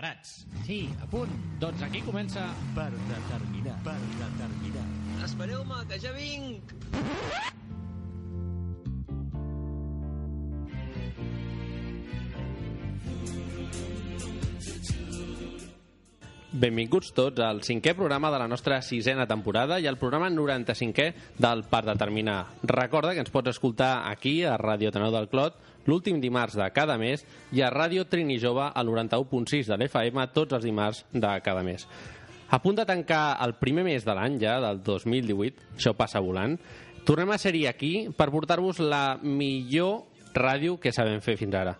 Preparats? Sí, a punt. Doncs aquí comença... Per determinar, per determinar. Espereu-me, que ja vinc! Benvinguts tots al cinquè programa de la nostra sisena temporada i al programa 95è del Per Determinar. Recorda que ens pots escoltar aquí, a Ràdio Teneu del Clot, l'últim dimarts de cada mes i a Ràdio Trini Jove al 91.6 de l'FM tots els dimarts de cada mes. A punt de tancar el primer mes de l'any ja, del 2018, això passa volant, tornem a ser-hi aquí per portar-vos la millor ràdio que sabem fer fins ara.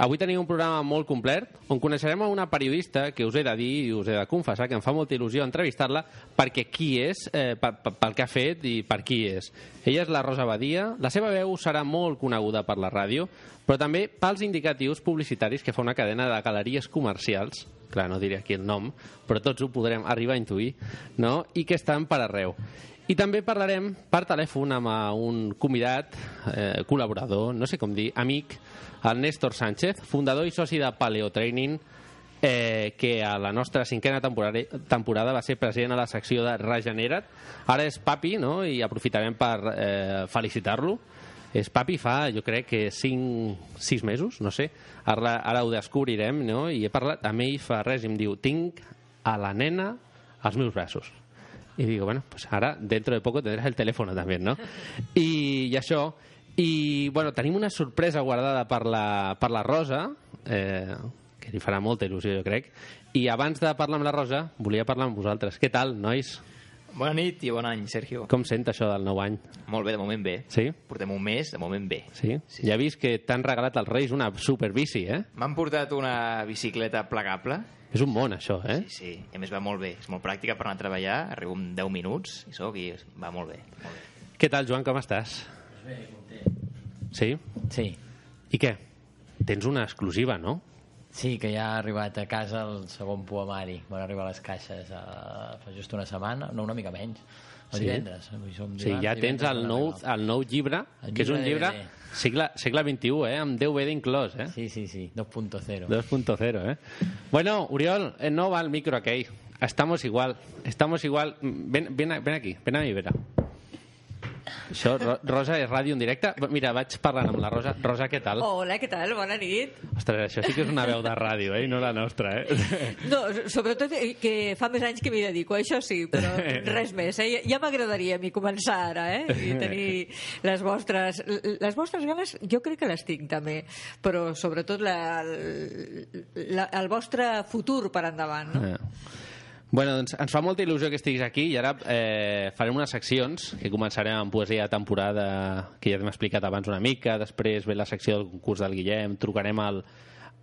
Avui tenim un programa molt complet on coneixerem a una periodista que us he de dir i us he de confessar que em fa molta il·lusió entrevistar-la perquè qui és, eh, pel que ha fet i per qui és. Ella és la Rosa Badia, la seva veu serà molt coneguda per la ràdio, però també pels indicatius publicitaris que fa una cadena de galeries comercials, clar, no diré aquí el nom, però tots ho podrem arribar a intuir, no? i que estan per arreu. I també parlarem per telèfon amb un convidat, eh, col·laborador, no sé com dir, amic, el Néstor Sánchez, fundador i soci de Paleo Training, eh, que a la nostra cinquena temporada, temporada va ser president a la secció de Regenera't. Ara és papi, no?, i aprofitarem per eh, felicitar-lo. És papi fa, jo crec que 5, 6 mesos, no sé. Ara, ara ho descobrirem, no?, i he parlat amb ell fa res i em diu tinc a la nena als meus braços. I digo, bueno, pues ahora dentro de poco tendrás el teléfono también, ¿no? I, i això, i bueno, tenim una sorpresa guardada per la, per la Rosa, eh, que li farà molta il·lusió, jo crec. I abans de parlar amb la Rosa, volia parlar amb vosaltres. Què tal, nois? Bona nit i bon any, Sergio. Com sent això del nou any? Molt bé, de moment bé. Sí? Portem un mes, de moment bé. Sí? sí. Ja he vist que t'han regalat als Reis una superbici, eh? M'han portat una bicicleta plegable. És un món, això, eh? Sí, sí. I a més va molt bé. És molt pràctica per anar a treballar. Arribo en 10 minuts i soc i va molt bé. Molt bé. Què tal, Joan, com estàs? Bé, content. Sí? Sí. I què? Tens una exclusiva, no? Sí, que ja ha arribat a casa el segon poemari. Van arribar les caixes a... fa just una setmana, no, una mica menys. El divendres. Avui som Sí, ja tens el nou, el nou llibre, El que és un llibre segle, segle XXI, eh? amb DVD inclòs, eh? Sí, sí, sí, 2.0. 2.0, ¿eh? Bueno, Uriol, eh, no va el micro aquell. Estamos igual, estamos igual. Ven, ven, a- ven aquí, ven a mi vera. Això, Ro Rosa, és ràdio en directe? Mira, vaig parlant amb la Rosa. Rosa, què tal? Hola, què tal? Bona nit. Ostres, això sí que és una veu de ràdio, eh? i no la nostra, eh? No, sobretot que fa més anys que m'hi dedico, això sí, però res més. Eh? Ja- Ja m'agradaria a mi començar ara, eh? I tenir les vostres... Les vostres ganes jo crec que les tinc també, però sobretot la, la, el vostre futur per endavant, no? Eh. Bueno, doncs ens fa molta il·lusió que estiguis aquí i ara eh, farem unes seccions que començarem amb poesia de temporada que ja t'hem explicat abans una mica, després ve la secció del concurs del Guillem, trucarem al,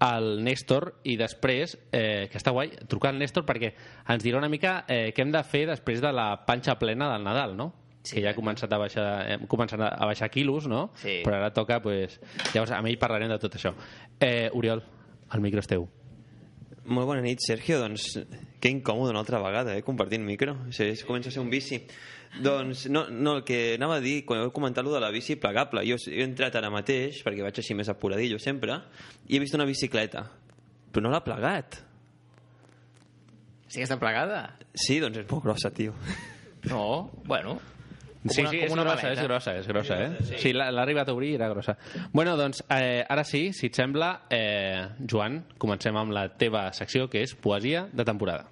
al Néstor i després, eh, que està guai, trucar al Néstor perquè ens dirà una mica eh, què hem de fer després de la panxa plena del Nadal, no? Sí, que ja ha començat a baixar, hem començat a baixar quilos, no? Sí. Però ara toca, pues, llavors amb ell parlarem de tot això. Eh, Oriol, el micro és teu. Molt bona nit, Sergio. Doncs que incòmode una altra vegada, eh, compartint micro. Sí, es comença a ser un vici. Doncs no, no, el que anava a dir, quan heu comentat lo de la bici plegable, jo, jo he entrat ara mateix, perquè vaig així més apuradillo sempre, i he vist una bicicleta, però no l'ha plegat. Sí que està plegada? Sí, doncs és molt grossa, tio. No, bueno. Com Sí, una- sí, com és una grossa, és grossa, és grossa, eh? Sí, l'ha l'ha arribat a obrir i era grossa. Bueno, doncs, eh, ara sí, si et sembla, eh, Joan, comencem amb la teva secció, que és poesia de temporada.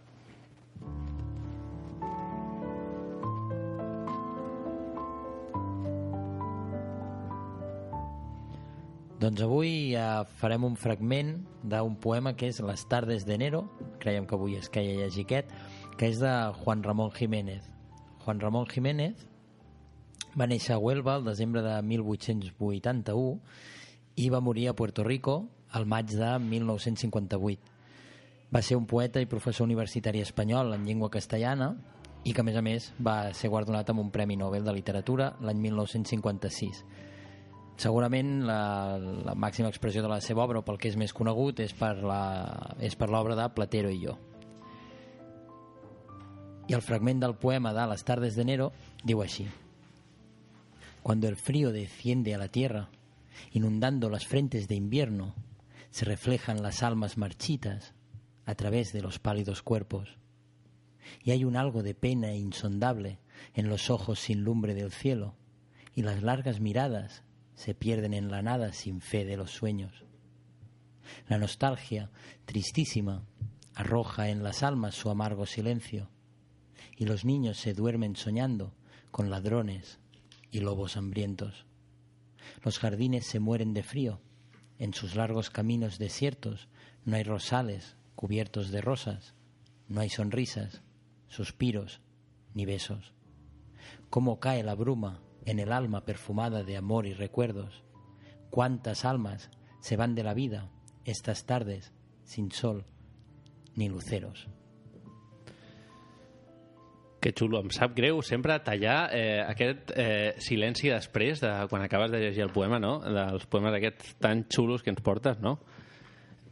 Doncs avui ja farem un fragment d'un poema que és Les tardes d'enero, creiem que avui es queia llegir aquest, que és de Juan Ramón Jiménez. Juan Ramón Jiménez va néixer a Huelva el desembre de 1881 i va morir a Puerto Rico al maig de 1958. Va ser un poeta i professor universitari espanyol en llengua castellana i que, a més a més, va ser guardonat amb un Premi Nobel de Literatura l'any 1956. Segurament la, la màxima expressió de la seva obra, pel que és més conegut, és per l'obra de Platero i jo. Y el fragmento del poema de Las tardes de enero digo así. Cuando el frío desciende a la tierra, inundando las frentes de invierno, se reflejan las almas marchitas a través de los pálidos cuerpos. Y hay un algo de pena insondable en los ojos sin lumbre del cielo, y las largas miradas se pierden en la nada sin fe de los sueños. La nostalgia, tristísima, arroja en las almas su amargo silencio, y los niños se duermen soñando con ladrones y lobos hambrientos. Los jardines se mueren de frío, en sus largos caminos desiertos no hay rosales cubiertos de rosas, no hay sonrisas, suspiros ni besos. Cómo cae la bruma en el alma perfumada de amor y recuerdos. Cuántas almas se van de la vida estas tardes sin sol ni luceros. Que xulo, em sap greu sempre tallar eh, aquest eh, silenci després de quan acabes de llegir el poema, no? Dels poemes aquests tan xulos que ens portes, no?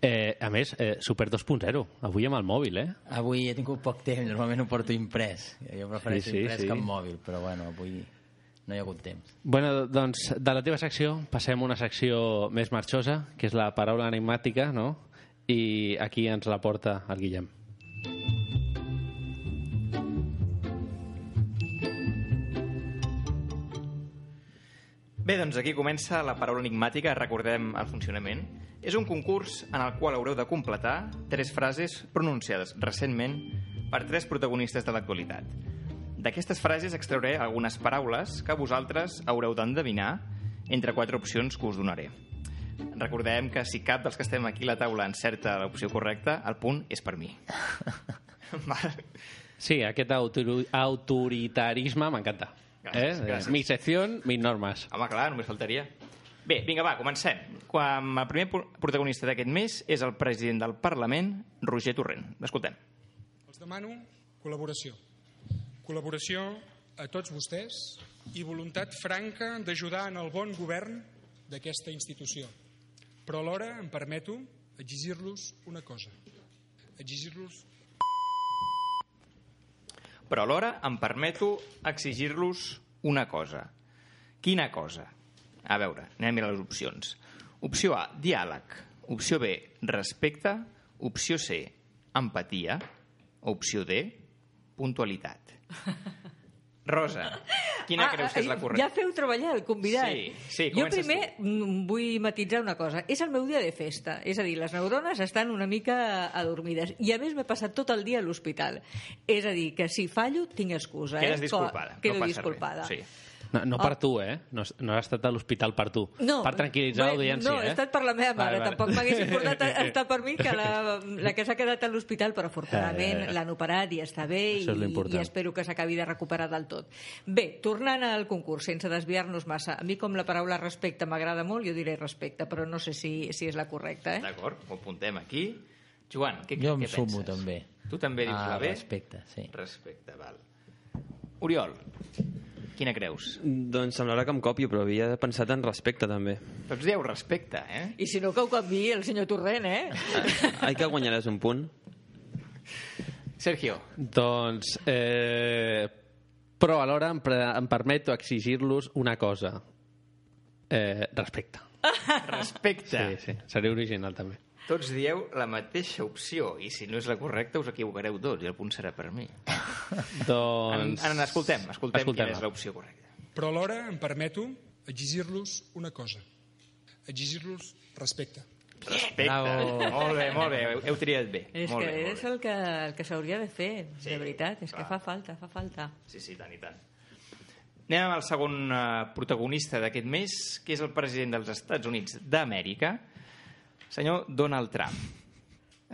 Eh, a més, eh, Super 2.0, avui amb el mòbil, eh? Avui he tingut poc temps, normalment ho porto imprès. Jo prefereixo Sí, sí, imprès sí. que amb mòbil, però bueno, avui no hi ha hagut temps. Bueno, doncs de la teva secció passem a una secció més marxosa, que és la paraula enigmàtica, no? I aquí ens la porta el Guillem. Bé, doncs aquí comença la paraula enigmàtica, recordem el funcionament. És un concurs en el qual haureu de completar tres frases pronunciades recentment per tres protagonistes de l'actualitat. D'aquestes frases extrauré algunes paraules que vosaltres haureu d'endevinar entre quatre opcions que us donaré. Recordem que si cap dels que estem aquí a la taula encerta l'opció correcta, el punt és per mi. Sí, aquest autori autoritarisme m'encanta. Gràcies, eh? gràcies. Mi secció, mis normes. Home, clar, només faltaria. Bé, vinga, va, comencem. Quan el primer pro- protagonista d'aquest mes és el president del Parlament, Roger Torrent. L'escoltem. Els demano col·laboració. Col·laboració a tots vostès i voluntat franca d'ajudar en el bon govern d'aquesta institució. Però alhora em permeto exigir-los una cosa. Exigir-los Però alhora em permeto exigir-los una cosa. Quina cosa? A veure, anem a les opcions. Opció A, diàleg. Opció B, respecte. Opció C, empatia. Opció D, puntualitat. Rosa, quina creus que és la correcta? Ah, Ja feu treballar el convidat. Sí, sí, Jo primer mm, vull matitzar una cosa. És el meu dia de festa. És a dir, les neurones estan una mica adormides. I a més m'he passat tot el dia a l'hospital. És a dir, que si fallo tinc excusa. Quedes eh? disculpada. Quedo no disculpada. Res. Sí. No, no per tu, eh? No, has- no has estat a l'hospital per tu. No, per tranquil·litzar l'audiència, No, eh? he estat per la meva mare. Vale, vale. Tampoc m'hagués importat estar per mi que la, la que s'ha quedat a l'hospital, però afortunadament Eh. l'han operat i està bé i, i espero que s'acabi de recuperar del tot. Bé, tornant al concurs, sense desviar-nos massa, a mi com la paraula respecte m'agrada molt, jo diré respecte, però no sé si, si és la correcta. Eh? D'acord, ho apuntem aquí. Joan, què, Jo em què sumo penses? també. Tu també dius Ah, la B? respecte, sí. Respecte, val. Oriol, quina creus? Doncs semblarà que em copio, però havia pensat en respecte, també. Tots dieu respecte, eh? I si no, que ho canviï el senyor Torrent, eh? Ai, que guanyaràs un punt. Sergio, Doncs, eh, però alhora em, em permeto exigir-los una cosa. Eh, respecte. respecte. Sí, sí, seré original també. Tots dieu la mateixa opció i si no és la correcta us equivocareu tots i el punt serà per mi. En, Doncs... en, escoltem, escoltem, Escoltem-la. quina és l'opció correcta. Però alhora em permeto exigir-los una cosa. Exigir-los respecte. Respecte. Bravo. Molt bé, molt bé, heu, heu triat bé. És molt que bé, és bé. el que, el que s'hauria de fer, Sí, de veritat. És clar. que fa falta, fa falta. Sí, sí, tant i tant. Anem al segon uh, protagonista d'aquest mes, que és el president dels Estats Units d'Amèrica, senyor Donald Trump.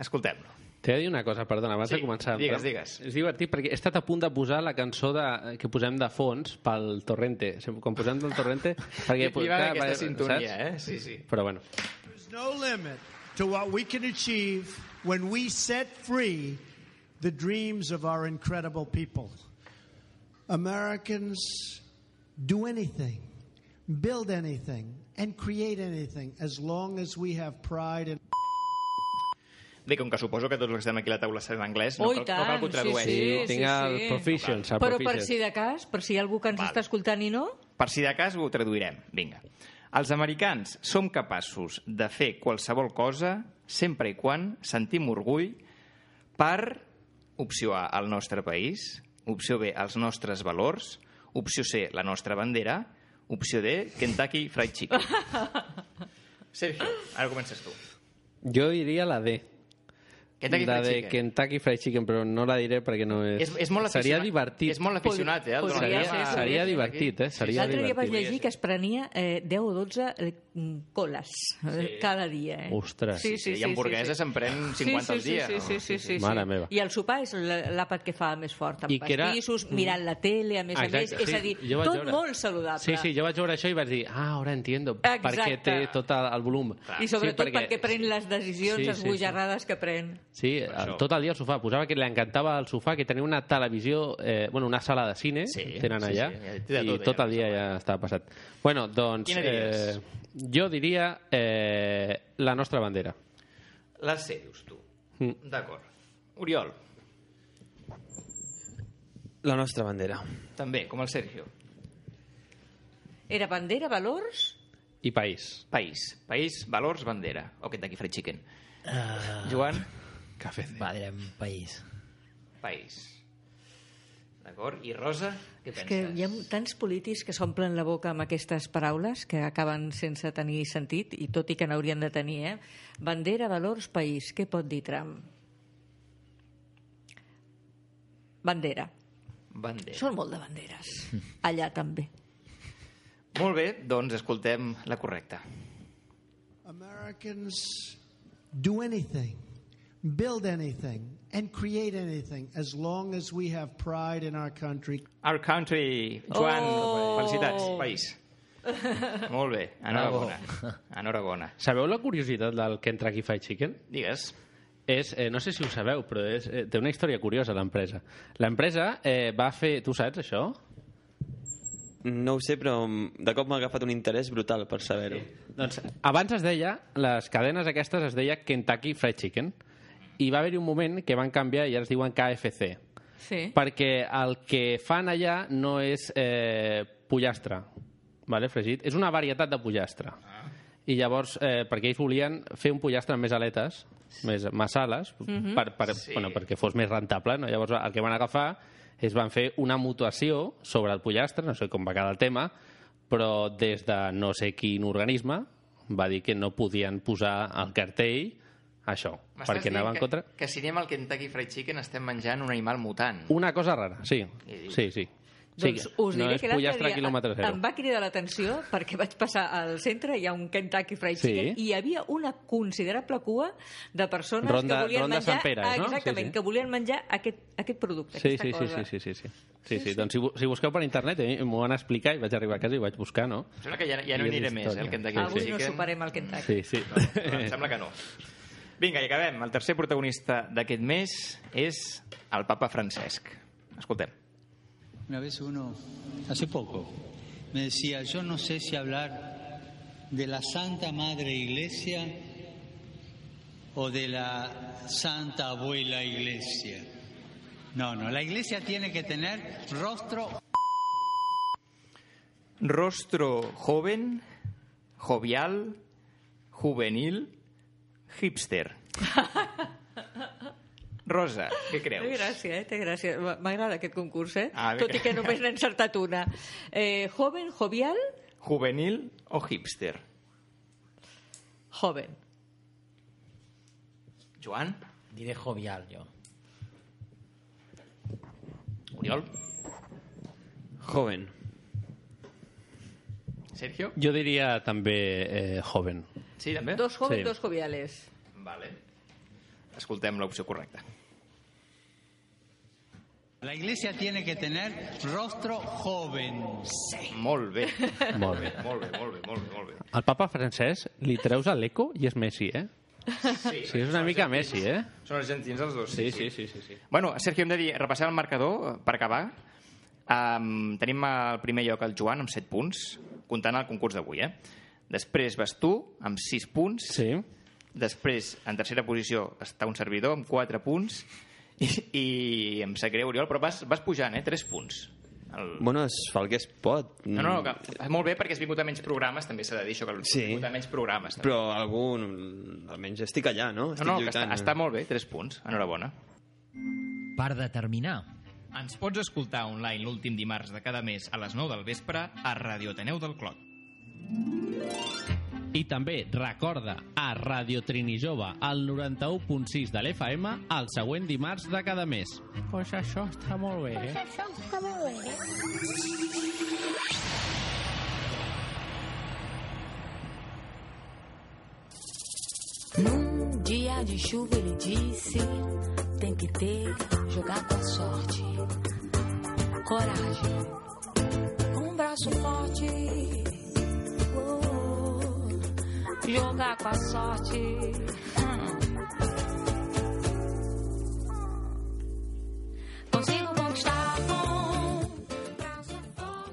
Escoltem-lo. T'he de dir una cosa, perdona, abans Sí, de començar. digues, digues. És divertit perquè he estat a punt de posar la cançó de, que posem de fons pel Torrente. Quan posem del Torrente... Perquè, Li va clar, aquesta sintonia, saps? eh? Sí, sí. Però bueno, There's no limit to what we can achieve when we set free the dreams of our incredible people. Americans do anything, build anything, and create anything as long as we have pride and Bé, com que suposo que tots els que estem aquí a la taula sabem anglès, no, Oh, cal, no cal que ho tant, sí, tradueixi. sí. tinc el Proficients. el Però per si de cas, per si hi ha algú que ens Val. està escoltant i no, Per si de cas ho traduirem. Vinga. Els americans som capaços de fer qualsevol cosa sempre i quan sentim orgull per opció A, el nostre país, opció B, els nostres valors, opció C, la nostra bandera, opció D, Kentucky Fried Chicken. Sergio, ara comences tu. Jo diria la D. Kentucky la Fried de Chicken. Kentucky Fried Chicken, però no la diré perquè no és... És, és molt Seria divertit. És molt aficionat, eh? Podria Seria sí, divertit, eh? Seria L'altre dia vaig llegir que es prenia eh, 10 o 12 eh, coles sí. cada dia. Eh? Ostres. sí, sí, I hamburguesa se'n pren 50 al dia. Sí, sí, sí, sí, sí, Mare sí. meva. I el sopar és l'àpat que fa més fort, amb I que era- pastissos, mirant la tele, a més Ah, a més. exacte, És sí, a dir, jo tot veure. molt saludable. Sí, sí, jo vaig veure això i vaig dir, ah, ara entiendo, Exacte. perquè té tot el, el volum. I sobretot sí, perquè pren les decisions Sí, sí, esbojarrades que pren. Sí, això. tot el dia al sofà. Posava que li encantava el sofà, que tenia una televisió, eh, bueno, una sala de cine, Sí, tenen sí, allà, sí, de i tot el dia ja estava passat. Bueno, doncs, Quina diries? eh, jo diria eh, la nostra bandera. La C, dius tu. Mm. D'acord. Oriol, La nostra bandera. també, com el Sergio. Era bandera, valors... I país. País. País, valors, bandera. O Kentucky Fried Chicken. Uh, Joan, Café. va, direm país. país. D'acord? I Rosa, què És penses? que hi ha tants polítics que s'omplen la boca amb aquestes paraules que acaben sense tenir sentit, i tot i que n'haurien de tenir, eh? Bandera, valors, país. Què pot dir Trump? Bandera. Bandera. Són molt de banderes. Allà també. Molt bé, doncs escoltem la correcta. Americans do anything, build anything, and create anything as long as we have pride in our country. Our country, Joan, Oh! felicitats, país. Molt bé, enhorabona. Enhorabona. Sabeu la curiositat del Kentucky Fried Chicken? Digues. És, eh, no sé si ho sabeu, però és, eh, té una història curiosa, l'empresa. L'empresa eh, va fer... Tu saps, això? No ho sé, però de cop m'ha agafat un interès brutal per saber-ho. Doncs abans es deia, les cadenes aquestes es deia Kentucky Fried Chicken, i va haver-hi un moment que van canviar i ara es diuen KFC, Sí. perquè el que fan allà no és eh, pollastre, vale, fregit, és una varietat de pollastre. I llavors, eh, perquè ells volien fer un pollastre amb més aletes, més massales, per, per, Sí. bueno, perquè fos més rentable. No? Llavors, el que van agafar és van fer una mutuació sobre el pollastre, no sé com va quedar el tema, però des de no sé quin organisme va dir que no podien posar al cartell això, M'estàs perquè anava en que, contra... que si anem al Kentucky Fried Chicken estem menjant un animal mutant. Una cosa rara, sí, sí, sí. Doncs sí, us diré no que l'altre dia em va cridar l'atenció perquè vaig passar al centre, hi ha un Kentucky Fried Sí. Chicken, i hi havia una considerable cua de persones Ronda- que volien Ronda menjar... Sant Pere, no? Exactament, Sí, sí. que volien menjar aquest, aquest producte, Sí, aquesta sí, sí, cosa. sí, sí, sí, sí. Sí, sí. Doncs si, si busqueu per internet, mi m'ho van explicar i vaig arribar a casa i vaig buscar, no? Em sembla que ja, ja no hi aniré és més, eh, el Kentucky Avui Fried no Chicken. superem el Kentucky. Sí, sí. No, em sembla que no. Vinga, i acabem. El tercer protagonista d'aquest mes és el papa Francesc. Escoltem. Una vez uno, hace poco, me decía, yo no sé si hablar de la Santa Madre Iglesia o de la Santa Abuela Iglesia. No, no, la Iglesia tiene que tener rostro Rostro joven, jovial, juvenil, hipster. Rosa, què creus? Té gràcia, eh? Té gràcia. M'agrada aquest concurs, eh? Ah, Tot i que- que només n'he encertat una. Eh, joven, jovial, Juvenil o hipster? joven. Joan? Diré jovial, jo. Oriol? Joven. Sergio? Jo diria també eh, joven. Sí, també? Dos jóvenes, Sí. dos joviales. Vale. Escoltem l'opció correcta. La iglesia tiene que tener rostro joven. Molt bé. Molt bé. molt bé, molt bé, molt bé, molt bé. Al papa francès li treus a l'eco i és Messi, eh? Sí, Sí, és una mica Messi, eh? Són argentins els dos. Sí, sí, sí, sí. sí. Bueno, Sergio, hem de dir, repassem el marcador eh, per acabar. Um, tenim al primer lloc el Joan amb 7 punts, comptant el concurs d'avui, eh? Després vas tu amb 6 punts. Sí. Després, en tercera posició, està un servidor amb 4 punts. I, i em sap greu, Oriol, però vas, vas pujant, eh? 3 punts. El... Bueno, es fa el que es pot. No, no, que, molt bé, perquè has vingut a menys programes, també s'ha de dir això, que has Sí. vingut a menys programes. També. Però algun... Almenys estic allà, no? no, Estic no, que està, lluitant. està molt bé, 3 punts. Enhorabona. Per determinar. Ens pots escoltar online l'últim dimarts de cada mes a les 9 del vespre a Radio Ateneu del Clot. I també recorda a Radio Trini Jove al 91.6 de l'FM el següent dimarts de cada mes. Pues això està molt bé, eh? Això està molt bé. Num dia de chuva ele disse: tem que ter, jogar com a sorte, coragem, um braço forte, oh, jogar com a sorte. Hum. Consigo conquistar com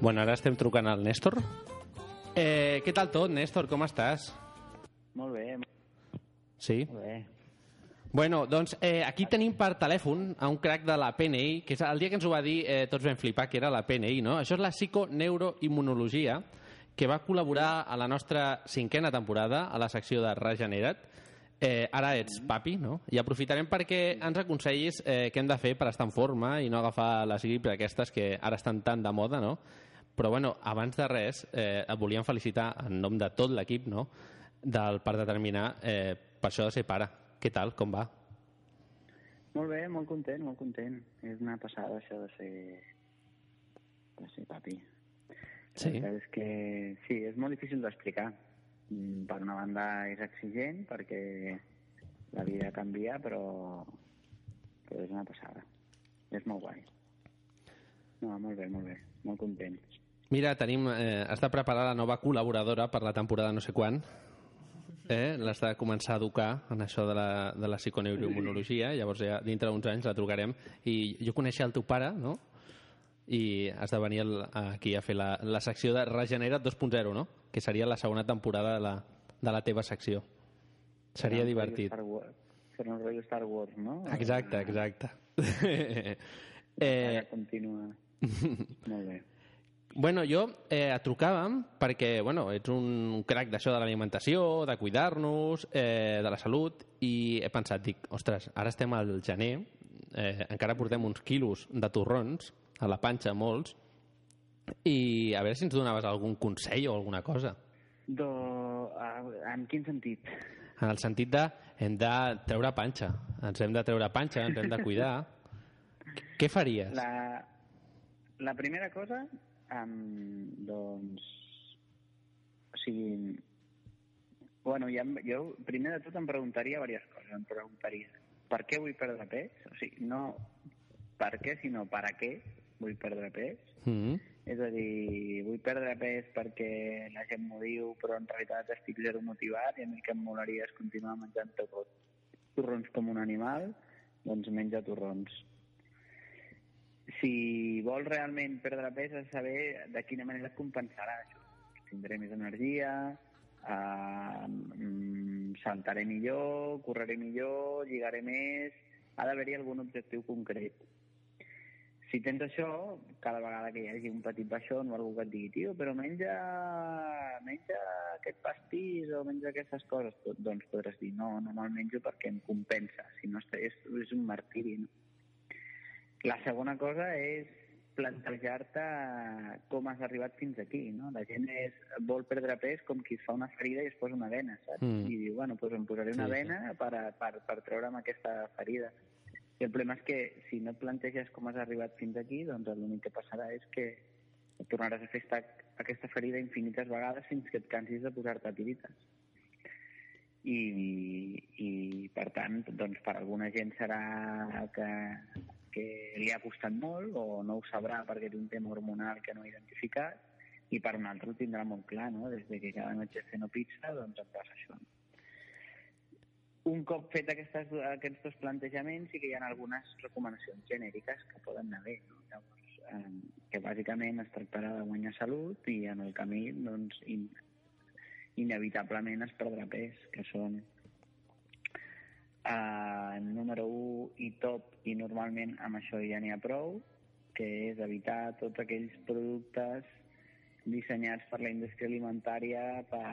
Bueno, ara estem trucant al Néstor. Eh, què tal tot, Néstor? Com estàs? Molt bé, Sí? molt bé. Bueno, doncs eh, aquí tenim per telèfon a un crac de la PNI, que és el dia que ens ho va dir eh, tots vam flipar, que era la PNI, no? Això és la psiconeuroimmunologia, que va col·laborar a la nostra cinquena temporada a la secció de Regenera't. Eh, ara ets papi, no? I aprofitarem perquè ens aconsellis eh, què hem de fer per estar en forma i no agafar les gripes aquestes que ara estan tan de moda, no? Però, bueno, abans de res, eh, et volíem felicitar en nom de tot l'equip, no?, del per determinar eh, per això de ser pare. Què tal? Com va? Molt bé, molt content, molt content. És una passada això de ser... de ser papi. Sí. La és que sí, és molt difícil d'explicar. Mm, Per una banda és exigent perquè la vida canvia, però, però és una passada. És molt guai. No, molt bé, molt bé. Molt content. Mira, tenim, eh, està preparada la nova col·laboradora per la temporada no sé quan. Eh? L'has de començar a educar en això de la, de la psiconeuroimmunologia, llavors ja dintre d'uns anys la trucarem. I jo coneixia el teu pare, no? I has de venir el, aquí a fer la, la secció de Regenera't 2.0, no? Que seria la segona temporada de la, de la teva secció. Seria Serà divertit. serà un rotllo Star Wars, no? Exacte, exacte. Eh... Continua. molt bé. Bueno, jo eh, et trucàvem perquè, bueno, ets un crac d'això de l'alimentació, de cuidar-nos, eh, de la salut, i he pensat, dic, ostres, ara estem al gener, eh, encara portem uns quilos de torrons, a la panxa molts, i a veure si ens donaves algun consell o alguna cosa. Do... ah, En quin sentit? En el sentit de hem de treure panxa, ens hem de treure panxa, ens hem de cuidar. Què faries? La, la primera cosa, um, doncs... O sigui... Bueno, ja, jo primer de tot em preguntaria diverses coses. Em preguntaria per què vull perdre pes? O sigui, no per què, sinó per a què vull perdre pes. Mm. És a dir, vull perdre pes perquè la gent m'ho diu, però en realitat estic zero motivat i a mi el que em molaria és continuar menjant tot, torrons com un animal, doncs menja torrons. Si vols realment perdre pes, de saber de quina manera et compensarà això. Tindré més energia, eh, saltaré millor, correré millor, lligaré més... Ha d'haver-hi algun objectiu concret. Si tens això, cada vegada que hi hagi un petit baixón o algú que et digui tio, però menja, menja aquest pastís o menja aquestes coses, doncs podràs dir no, no me'l menjo perquè em compensa, si no és, és un martiri. No? La segona cosa és plantejar-te com has arribat fins aquí, no? La gent és, vol perdre pes com qui es fa una ferida i es posa una vena, saps? Mm. I diu, bueno, doncs em posaré una Sí, sí. vena per, a- per, per treure'm aquesta ferida. I el problema és que si no et planteges com has arribat fins aquí, doncs l'únic que passarà és que tornaràs a fer esta, aquesta ferida infinites vegades fins que et cansis de posar-te tirites. I, i per tant, doncs per alguna gent serà que, que li ha costat molt o no ho sabrà perquè té un tema hormonal que no ha identificat i per un altre ho tindrà molt clar, no? Des de que cada noche ceno pizza, doncs em passa això. Un cop fet aquestes, aquests dos plantejaments sí que hi ha algunes recomanacions genèriques que poden anar bé. No? Llavors, eh, que bàsicament es tractarà de guanyar salut i en el camí doncs, in, inevitablement es perdrà pes, que són eh, número 1 i top, i normalment amb això ja n'hi ha prou, que és evitar tots aquells productes dissenyats per la indústria alimentària per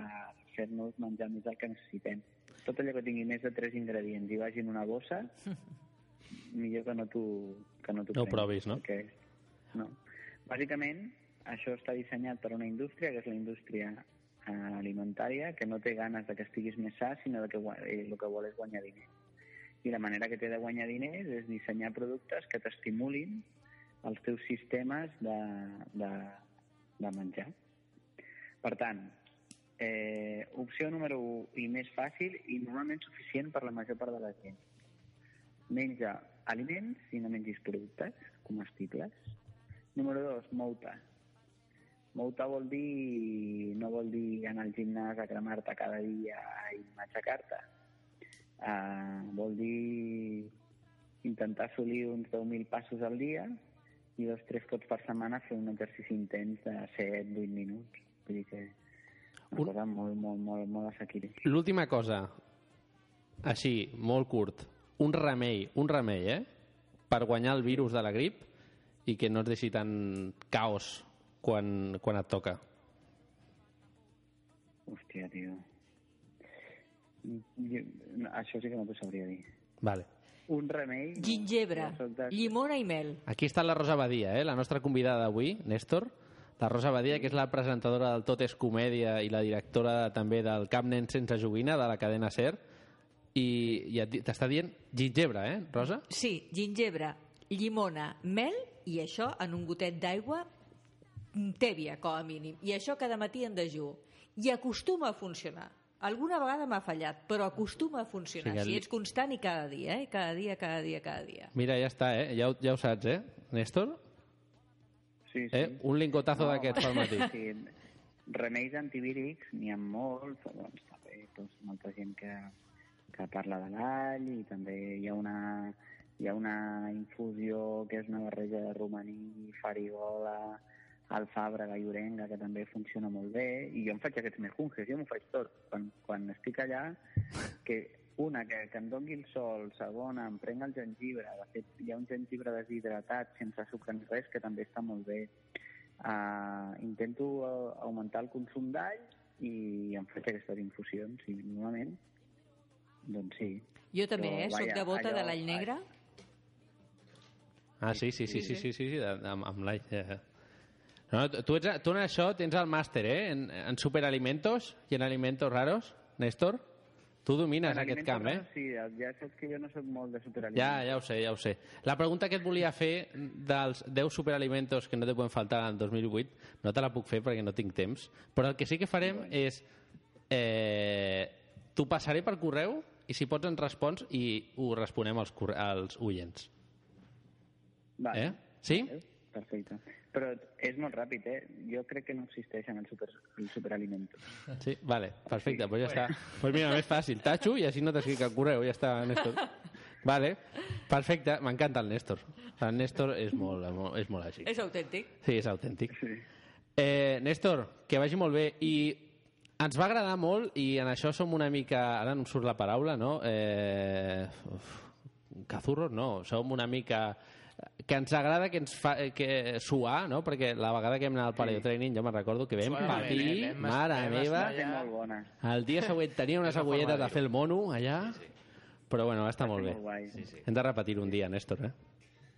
fer-nos menjar més del que necessitem. Tot allò que tingui més de tres ingredients i vagi en una bossa, millor que no t'ho que no, No ho provis, no? Perquè, no. Bàsicament, això està dissenyat per una indústria, que és la indústria eh, alimentària, que no té ganes de que estiguis més sa, sinó de que eh, el que vol és guanyar diners. I la manera que té de guanyar diners és dissenyar productes que t'estimulin els teus sistemes de, de, de menjar. Per tant, eh, opció número 1 i més fàcil i normalment suficient per la major part de la gent. Menja aliments i no mengis productes comestibles. Número 2, mouta. Mouta vol dir, no vol dir anar al gimnàs a cremar-te cada dia i matxacar-te. Uh, vol dir intentar assolir uns 10.000 passos al dia i dos tres cops per setmana fer un exercici intens de 7-8 minuts. Vull dir que una Un- cosa molt, molt, molt, molt assequible. L'última cosa, així, molt curt. Un remei, un remei, eh? Per guanyar el virus de la grip i que no es deixi tan caos quan, quan et toca. Hòstia, tio. No, això sí que no t'ho sabria dir. Vale. Un remei... Gingebre, de- llimona i mel. Aquí està la Rosa Badia, eh? la nostra convidada d'avui, Néstor. La Rosa Badia, que és la presentadora del Tot és Comèdia i la directora també del Cap Nen sense joguina, de la cadena SER. I, i t'està dient gingebre, eh, Rosa? Sí, gingebre, llimona, mel i això en un gotet d'aigua tèbia, com a mínim. I això cada matí en dejú. I acostuma a funcionar. Alguna vegada m'ha fallat, però acostuma a funcionar. O sigui, el- Si ets constant i cada dia, eh? Cada dia, cada dia, cada dia. Mira, ja està, eh? Ja, ho- ja ho saps, eh, Néstor? Sí, sí. Eh? Un lingotazo d'aquests pel matí. Sí, remeis antivírics n'hi ha molts, doncs també doncs, molta gent que, que parla de l'all i també hi ha una hi ha una infusió que és una barreja de romaní, farigola, alfàbrega i orenga que també funciona molt bé i jo em faig aquests mejunges, jo m'ho faig tot quan, quan estic allà que una, que, que em dongui el sol, segona, em prenc el gengibre, de fet hi ha un gengibre deshidratat sense sucre ni res que també està molt bé. Uh, intento uh, augmentar el consum d'all i em faig aquestes infusions i normalment doncs sí. Jo també, Però, eh? Soc devota de allò- l'all negre. Ah, sí, sí, sí, sí, sí, sí, sí, de- amb, amb l'all. Ja. No, tu, ets, tu en això tens el màster, eh? En, en superalimentos i en alimentos raros, Néstor? Tu domines En aquest camp, eh? Sí, ja saps que jo no sóc molt de Ja, superaliments. ja ho sé, ja ho sé. La pregunta que et volia fer dels 10 superalimentos que no te poden faltar en 2008 no te la puc fer perquè no tinc temps, però el que sí que farem és... Eh, T'ho passaré per correu i si pots ens respons i ho responem als, als oients. Vale. Eh? Sí? Perfecte. Però és molt ràpid, eh? Jo crec que no existeixen els, super, els superaliments. Sí? Vale, perfecte, doncs ja està. Doncs mira, més fàcil, tatxo i així no t'escric al correu, ja està, Néstor. Vale, perfecte, m'encanta el Néstor. El Néstor és molt, és molt així. És autèntic. Sí, és autèntic. Eh, Néstor, que vagi molt bé. I ens va agradar molt, i en això som una mica... Ara no em surt la paraula, no? Eh, uf, cazurros, no. Som una mica... Que ens agrada que ens fa, que suar, no? Perquè la vegada que hem anat al paleotraining, jo me'n recordo que vam Suar, patir, vam, mare meva. Molt bona. El dia següent tenia unes agulletes de fer el mono allà, però bueno, va estar molt bé. Molt. Sí, sí. Hem de repetir un dia, Néstor, eh?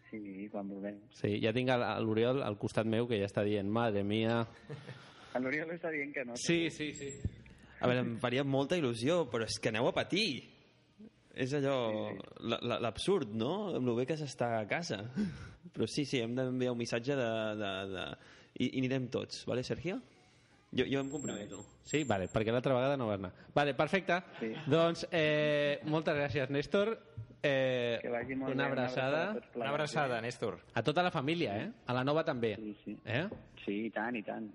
sí, quan vulguem. Sí, ja tinc l'Oriol al costat meu que ja està dient, madre mia... L'Oriol està dient que no. Sí, sí, sí. A veure, em faria molta il·lusió, però és que aneu a patir. És allò... la- la- L'absurd, no? Amb el bé que s'està a casa. Però sí, sí, hem d'enviar un missatge de... de, de... I, I anirem tots, vale, Sergio? Jo, jo em comprometo. Sí, vale, perquè l'altra vegada no vas anar. Vale, perfecte. Sí. Doncs eh, moltes gràcies, Néstor. Eh, Que vagi molt una bé, abraçada. Una abraçada, Néstor. A tota la família, eh? A la nova també. Sí, sí. Eh? Sí, i tant, i tant.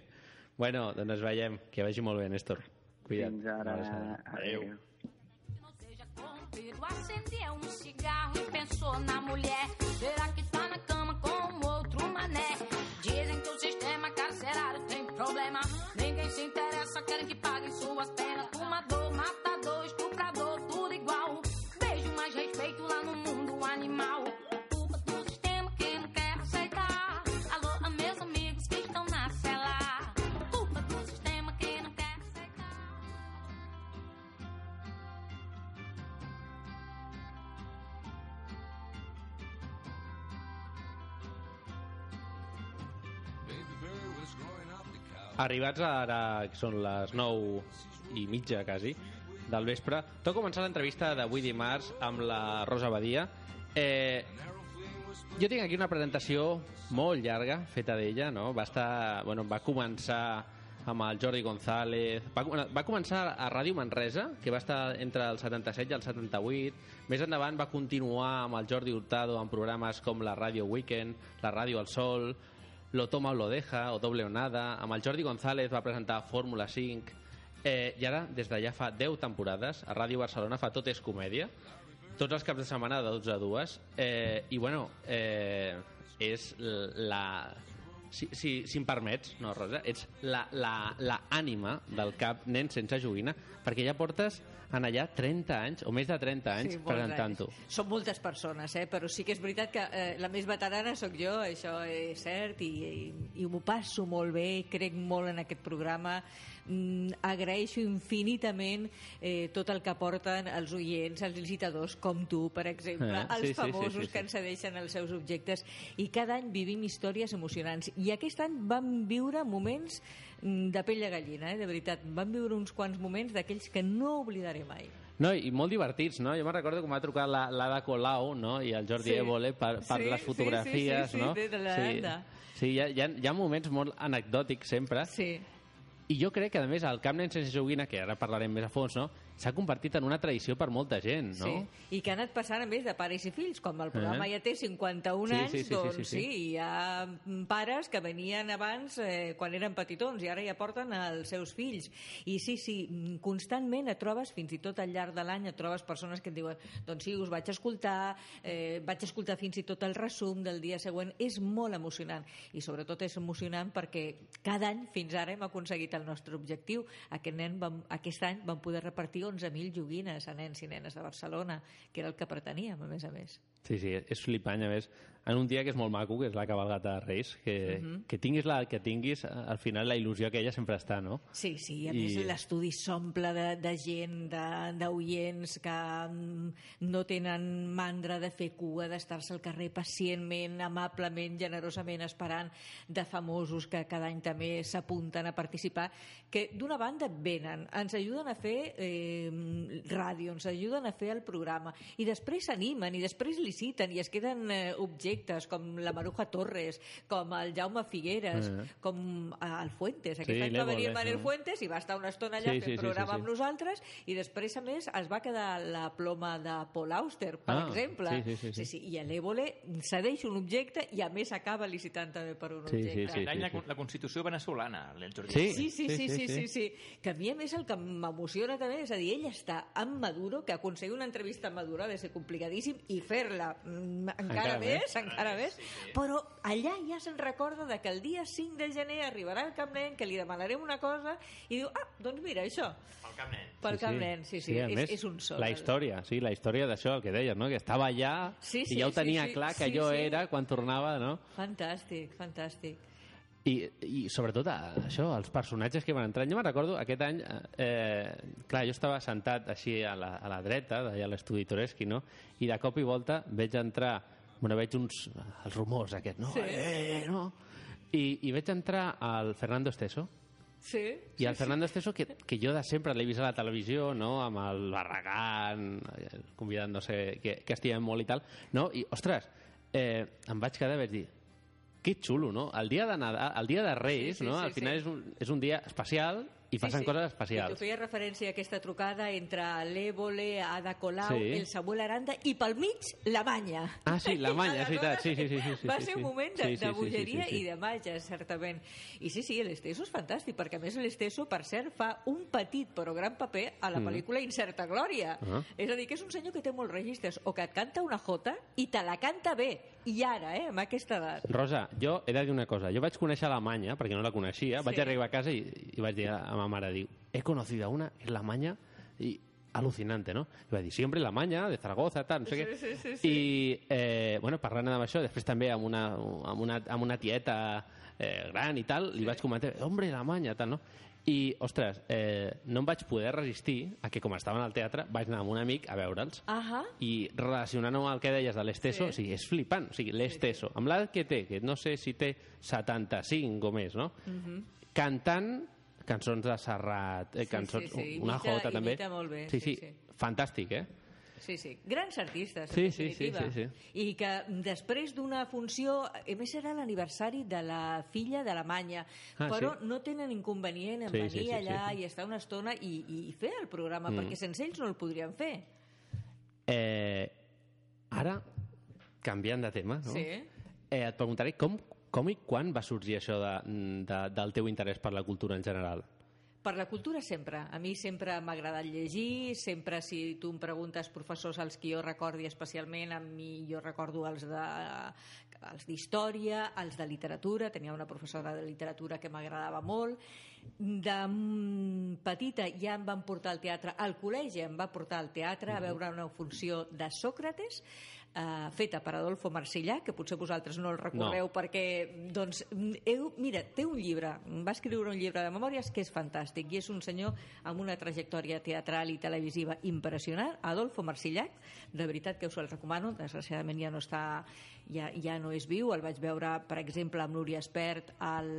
bueno, doncs ens veiem. Que vagi molt bé, Néstor. Cuida't. Fins ara. Abraçada. Adéu. Corrompido. Acendeu um cigarro e pensou na mulher. Será que tá na cama com outro mané? Dizem que o sistema carcerário tem problema. Ninguém se interessa, querem que paguem suas penas. Arribats ara, que són les 9 i mitja, quasi, del vespre, tot començar l'entrevista d'avui dimarts amb la Rosa Badia. Eh, jo tinc aquí una presentació molt llarga, feta d'ella, no? Va, estar, bueno, va començar amb el Jordi González. Va, va començar a Ràdio Manresa, que va estar entre el 77 i el 78. Més endavant va continuar amb el Jordi Hurtado en programes com la Ràdio Weekend, la Ràdio al Sol, Lo toma o lo deja, o Doble o nada. Amb el Jordi González va presentar Fórmula 5. Eh, I ara, des de ja fa 10 temporades, a Ràdio Barcelona fa Tot és comèdia. Tots els caps de setmana de 12 a 2. Eh, I, bueno, eh, és la... Si, si, si em permets, no, Rosa, ets la, la, la ànima del cap nen sense joguina, perquè ja portes en allà 30 anys, o més de 30 anys, molts presentant-ho. Són moltes persones, eh? però sí que és veritat que eh, la més veterana sóc jo, això és cert, i, i, i m'ho passo molt bé, crec molt en aquest programa, mm, agraeixo infinitament eh, tot el que porten els oients, els licitadors, com tu, per exemple, Eh, els sí, sí, famosos sí, sí, sí. que ens cedeixen els seus objectes, i cada any vivim històries emocionants. I aquest any vam viure moments mm, de pell de gallina, eh? de veritat. Vam viure uns quants moments d'aquells que no oblidaré mai. No, i molt divertits, no? Jo me'n recordo com va trucar la- l'Ada Colau no? i el Jordi Sí. Évole per, per Sí, les sí, fotografies, sí, sí, sí, no? de- de la sí, Ada. sí hi, ha, hi, ha, hi ha moments molt anecdòtics sempre. Sí. I jo crec que, a més, el Camp Nen sense joguina, que ara parlarem més a fons, no? S'ha convertit en una tradició per molta gent, no? Sí, i que ha anat passant a més de pares i fills, com el programa Eh. ja té 51 Sí, anys, sí, sí, sí, doncs sí, sí, sí. hi ha pares que venien abans eh, quan eren petitons i ara ja porten els seus fills. I sí, sí, constantment et trobes, fins i tot al llarg de l'any, et trobes persones que et diuen doncs sí, us vaig escoltar, eh, vaig escoltar fins i tot el resum del dia següent. És molt emocionant i sobretot és emocionant perquè cada any fins ara hem aconseguit el nostre objectiu. Aquest, nen vam, aquest any vam poder repartir 11.000 joguines a nens i nenes de Barcelona, que era el que preteníem, a més a més. Sí, sí, és flipant, a més, en un dia que és molt maco, que és la cabalgata de Reis, que, Mhm. que tinguis la que tinguis, al final la il·lusió aquella sempre està, no? Sí, sí, a I- més l'estudi s'omple de, de gent, de- d'oients que mm, no tenen mandra de fer cua, d'estar-se al carrer pacientment, amablement, generosament esperant, de famosos que cada any també s'apunten a participar, que d'una banda venen, ens ajuden a fer eh, ràdio, ens ajuden a fer el programa, i després s'animen, i després liciten, i es queden eh, objectes com la Maruja Torres, com el Jaume Figueres, Eh. com eh, el Fuentes. Aquest Sí, any va venir el Manel eh. Fuentes i va estar una estona allà Sí, fent sí, sí, programa sí, sí. amb nosaltres i després, a més, es va quedar la ploma de Paul Auster, per Ah, exemple. sí, sí, sí, sí. I a l'Évole cedeix un objecte i, a més, acaba licitant també per un Sí, sí, objecte. sí, L'any la, la Constitució veneçolana, el Jordi. Sí, Sí, sí, sí, sí, sí, sí, Que a mi, a més, el que m'emociona també és a dir, ell està amb Maduro, que aconseguir una entrevista amb Maduro ha de ser complicadíssim, i fer-la mm, encara, Encara més, més. Encara més, però allà ja se'n recorda de que el dia 5 de gener arribarà el Camp Nen, que li demanarem una cosa, i diu, ah, doncs mira, això, El Camp Nen. pel Camp Nen, sí, sí, a és, més, és un sol. La història, sí, la història d'això, el que deies, no? que estava allà Sí, sí, i ja ho sí, tenia sí, clar que sí, allò sí. era quan tornava, no? Fantàstic, fantàstic. I, i sobretot a- això, els personatges que van entrar. Jo me'n recordo aquest any, eh, clar, jo estava sentat així a la, a la dreta, d'allà a l'estudi Toreski, no? i de cop i volta veig entrar, bueno, veig uns, els rumors aquests, no? Sí. Eh, no? I, I veig entrar el Fernando Esteso, Sí, i el Fernando Esteso, que, que jo de sempre l'he vist a la televisió, no? amb el Barragán, eh, convidant, no sé, que, que estimem molt i tal, no? i, ostres, eh, em vaig quedar i vaig dir, que xulo, no? El dia de, Nadal, el dia de Reis, Sí, sí, no? sí, Al final sí. és, un, és un dia especial i passen coses I tu especials. feies referència a aquesta trucada entre l'Évole, Ada Colau, Sí. el Samuel Aranda i pel mig la Manya. Ah, sí, la Manya, és veritat. Sí, sí, sí, sí, sí, Va sí, ser sí. un moment de, Sí, sí, de sí, bogeria sí, sí, sí. i de màgia, certament. I sí, sí, l'Esteso és fantàstic, perquè a més l'Esteso, per cert, fa un petit però gran paper a la Mm. pel·lícula Incerta Glòria. Ah. És a dir, que és un senyor que té molts registres, o que et canta una jota i te la canta bé. I ara, eh, amb aquesta edat. Rosa, jo he de dir una cosa. Jo vaig conèixer la Manya, perquè no la coneixia. Sí. Vaig arribar a casa i, i vaig dir a ma mare, diu, he conocido a una, es la Manya, i alucinante, no? I va dir, sí, hombre, la Manya, de Zaragoza, tal, no sé Sí, què. sí, sí, sí. I, eh, bueno, parlant amb això, després també amb una, amb una, amb una tieta eh, gran i tal, li vaig comentar, hombre, la Manya, tal, no? I, ostres, eh, no em vaig poder resistir a que, com estaven al teatre, vaig anar amb un amic a veure'ls Ahà. i relacionant-ho amb el que deies de l'Esteso, Sí. o sigui, és flipant, o sigui, l'Esteso, amb l'edat que té, que no sé si té 75 o més, no? Mhm. cantant cançons de Serrat, eh, Sí, cançons, sí, sí, una imita- jota també. molt bé, sí, sí, sí, sí. fantàstic, eh? Sí, sí. Grans artistes, Sí, en sí, sí, definitiva. sí, I que després d'una funció... A més, era l'aniversari de la filla d'Alemanya, Ah, però sí? no tenen inconvenient en Sí, venir sí, sí, allà sí. i estar una estona i, i fer el programa, Mm. perquè sense ells no el podrien fer. Eh, ara, canviant de tema, no? Sí. Eh, et preguntaré com, com i quan va sorgir això de, de, del teu interès per la cultura en general? Per la cultura sempre. A mi sempre m'ha agradat llegir, sempre si tu em preguntes professors als que jo recordi especialment, a mi jo recordo els de els d'història, els de literatura, tenia una professora de literatura que m'agradava molt. De mm, petita ja em van portar al teatre, al col·legi em va portar al teatre a veure una funció de Sòcrates, eh, feta per Adolfo Marsillà, que potser vosaltres no el recordeu No. perquè, doncs, heu, mira, té un llibre, va escriure un llibre de memòries que és fantàstic i és un senyor amb una trajectòria teatral i televisiva impressionant, Adolfo Marsillac, de veritat que us el recomano, desgraciadament ja no està, ja, ja no és viu, el vaig veure, per exemple, amb Núria Espert al,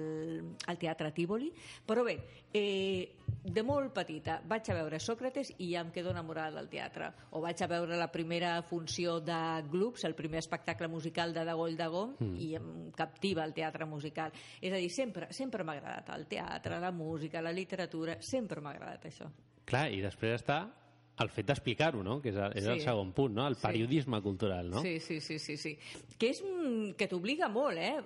al Teatre Tívoli, però bé, eh, de molt petita vaig a veure Sòcrates i ja em quedo enamorada del teatre. O vaig a veure la primera funció de Gloops, el primer espectacle musical de Dagoll de Gom, Mm. i em captiva el teatre musical. És a dir, sempre, sempre m'ha agradat el teatre, la música, la literatura, sempre m'ha agradat això. Clar, i després està el fet d'explicar-ho, no? Que és, el, és el Sí. segon punt, no? El Sí. periodisme cultural, no? Sí, sí, sí, sí, sí. Que és que t'obliga molt, eh?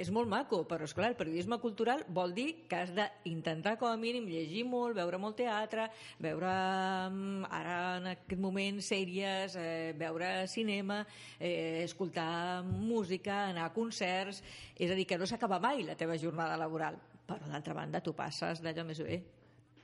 És molt maco, però és clar, el periodisme cultural vol dir que has d'intentar com a mínim llegir molt, veure molt teatre, veure mm, ara en aquest moment sèries, eh, veure cinema, eh, escoltar música, anar a concerts, és a dir, que no s'acaba mai la teva jornada laboral, però d'altra banda tu passes d'allò més bé.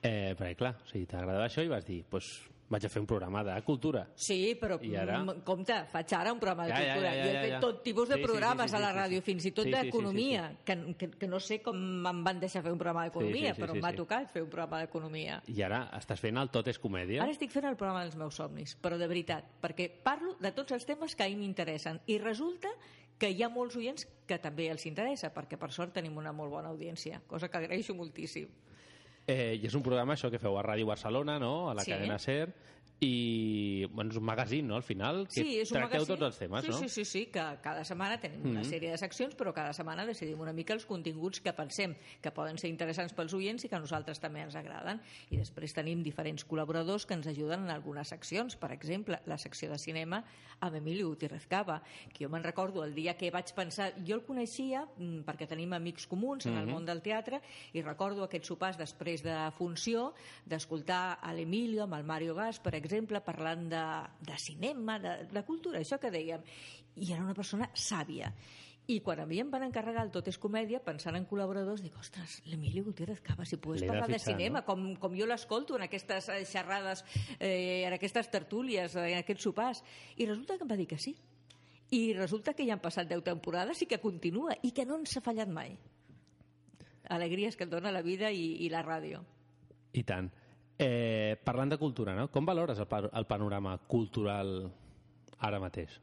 Eh, perquè clar, o sigui, t'agradava això i vas dir, doncs pues, vaig a fer un programa de cultura. Sí, però I ara? mm, compte, faig ara un programa de Ja, ja, cultura. ja, ja, jo he ja, fet ja. tot tipus de Sí, sí, programes sí, sí, a la sí, ràdio, sí. fins i tot Sí, sí, sí, d'economia, que, que, que no sé com em van deixar fer un programa d'economia, Sí, sí, sí, però sí, m'ha sí. tocat fer un programa d'economia. I ara estàs fent el Tot és comèdia? Ara estic fent el programa dels meus somnis, però de veritat, perquè parlo de tots els temes que a mi m'interessen i resulta que hi ha molts oients que també els interessa, perquè per sort tenim una molt bona audiència, cosa que agraeixo moltíssim. Eh, I és un programa, això, que feu a Ràdio Barcelona, no?, a la Sí. cadena SER, i bueno, és un magazín, no?, al final, que Sí, és un tracteu magazín. tots els temes, sí, no? Sí, sí, sí, que cada setmana tenim una Mhm. sèrie de seccions, però cada setmana decidim una mica els continguts que pensem que poden ser interessants pels oients i que a nosaltres també ens agraden. I després tenim diferents col·laboradors que ens ajuden en algunes seccions. Per exemple, la secció de cinema amb Emilio Gutiérrez Cava, que jo me'n recordo el dia que vaig pensar... Jo el coneixia mm, perquè tenim amics comuns en el Mhm. món del teatre i recordo aquests sopars després de funció d'escoltar a l'Emilio amb el Mario Gas, per exemple, parlant de, de cinema, de, de cultura, això que dèiem. I era una persona sàvia. I quan a mi em van encarregar el Tot és comèdia, pensant en col·laboradors, dic, ostres, l'Emilio Gutiérrez Cava, si pogués L'he de parlar de, cinema, no? com, com jo l'escolto en aquestes eh, xerrades, eh, en aquestes tertúlies, eh, en aquests sopars. I resulta que em va dir que sí. I resulta que ja han passat 10 temporades i que continua, i que no ens ha fallat mai. Alegries que et dona la vida i, i la ràdio. I tant. Eh, parlant de cultura, no? Com valores el, el panorama cultural ara mateix?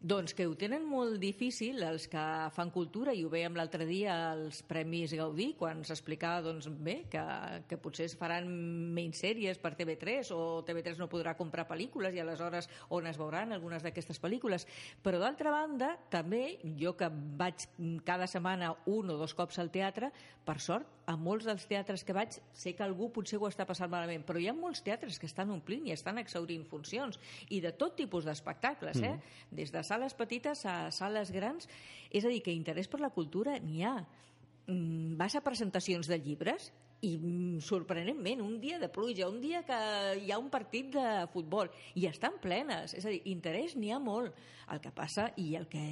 Doncs que ho tenen molt difícil els que fan cultura i ho veiem l'altre dia als Premis Gaudí quan s'explicava doncs, bé que, que potser es faran menys sèries per TV3 o TV3 no podrà comprar pel·lícules i aleshores on es veuran algunes d'aquestes pel·lícules però d'altra banda també jo que vaig cada setmana un o dos cops al teatre per sort a molts dels teatres que vaig sé que algú potser ho està passant malament però hi ha molts teatres que estan omplint i estan exhaurint funcions i de tot tipus d'espectacles eh? des de sales petites a sales grans és a dir, que interès per la cultura n'hi ha Mm, vas a presentacions de llibres i mm, sorprenentment, un dia de pluja, un dia que hi ha un partit de futbol i estan plenes, és a dir, interès n'hi ha molt. El que passa i el que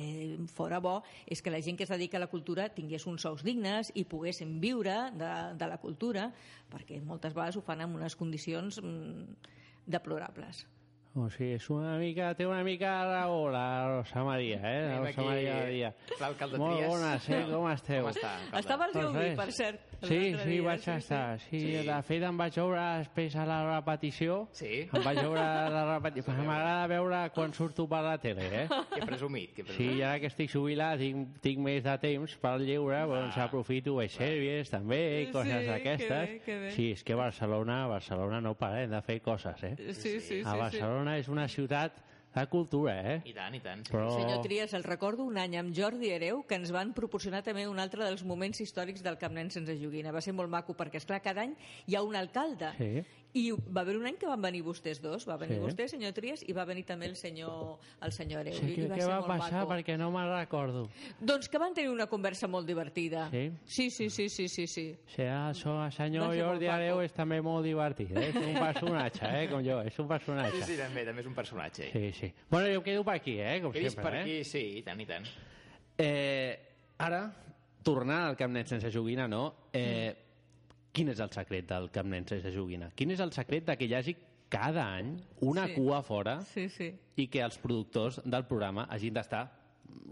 fora bo és que la gent que es dedica a la cultura tingués uns sous dignes i poguessin viure de, de la cultura, perquè moltes vegades ho fan en unes condicions mm, deplorables. O sigui, és una mica, té una mica raó la Rosa Maria, eh? La Rosa aquí Maria Badia. l'alcalde Molt Trias. bones, eh? Com esteu? Com està, alcalde? Estava al Doncs res. per cert. Sí, sí, dia, vaig sí, estar. Sí, Sí. de fet em vaig veure després a la repetició. Sí? Em vaig veure la repetició. M'agrada veure quan surto per la tele, eh? Que presumit, que presumit. Sí, ara que estic jubilat tinc, tinc més de temps per lliure, doncs aprofito, veig sèries també, i Sí, coses que d'aquestes. bé, que bé. Sí, és que Barcelona, Barcelona no parem de fer coses, eh? Sí, sí, sí. a sí. Barcelona és una ciutat de cultura, eh? I tant, i tant. Sí. Però... Senyor Trias, el recordo un any amb Jordi Hereu que ens van proporcionar també un altre dels moments històrics del Camp Nen sense joguina. Va ser molt maco perquè, esclar, cada any hi ha un alcalde. Sí. I va haver un any que van venir vostès dos. Va venir Sí. vostè, senyor Trias, i va venir també el senyor, el senyor Hereu. Sí, què, va què ser va passar? maco. Perquè no me'n recordo. Doncs que van tenir una conversa molt divertida. Sí? Sí, sí, sí, sí, sí. sí. O el senyor Jordi. Areu és també molt divertit, eh? És un personatge, eh? Com jo, és un personatge. Sí, sí, també, també és un personatge. Sí, sí. Bueno, jo quedo per aquí, eh? Com vist sempre, per eh? aquí, sí, i tant, i tant. Eh, ara, tornant al Camp Nen sense joguina, no? Eh, Quin és el secret del Camp Nen sense joguina? Quin és el secret de que hi hagi cada any una Sí. cua fora Sí, sí. i que els productors del programa hagin d'estar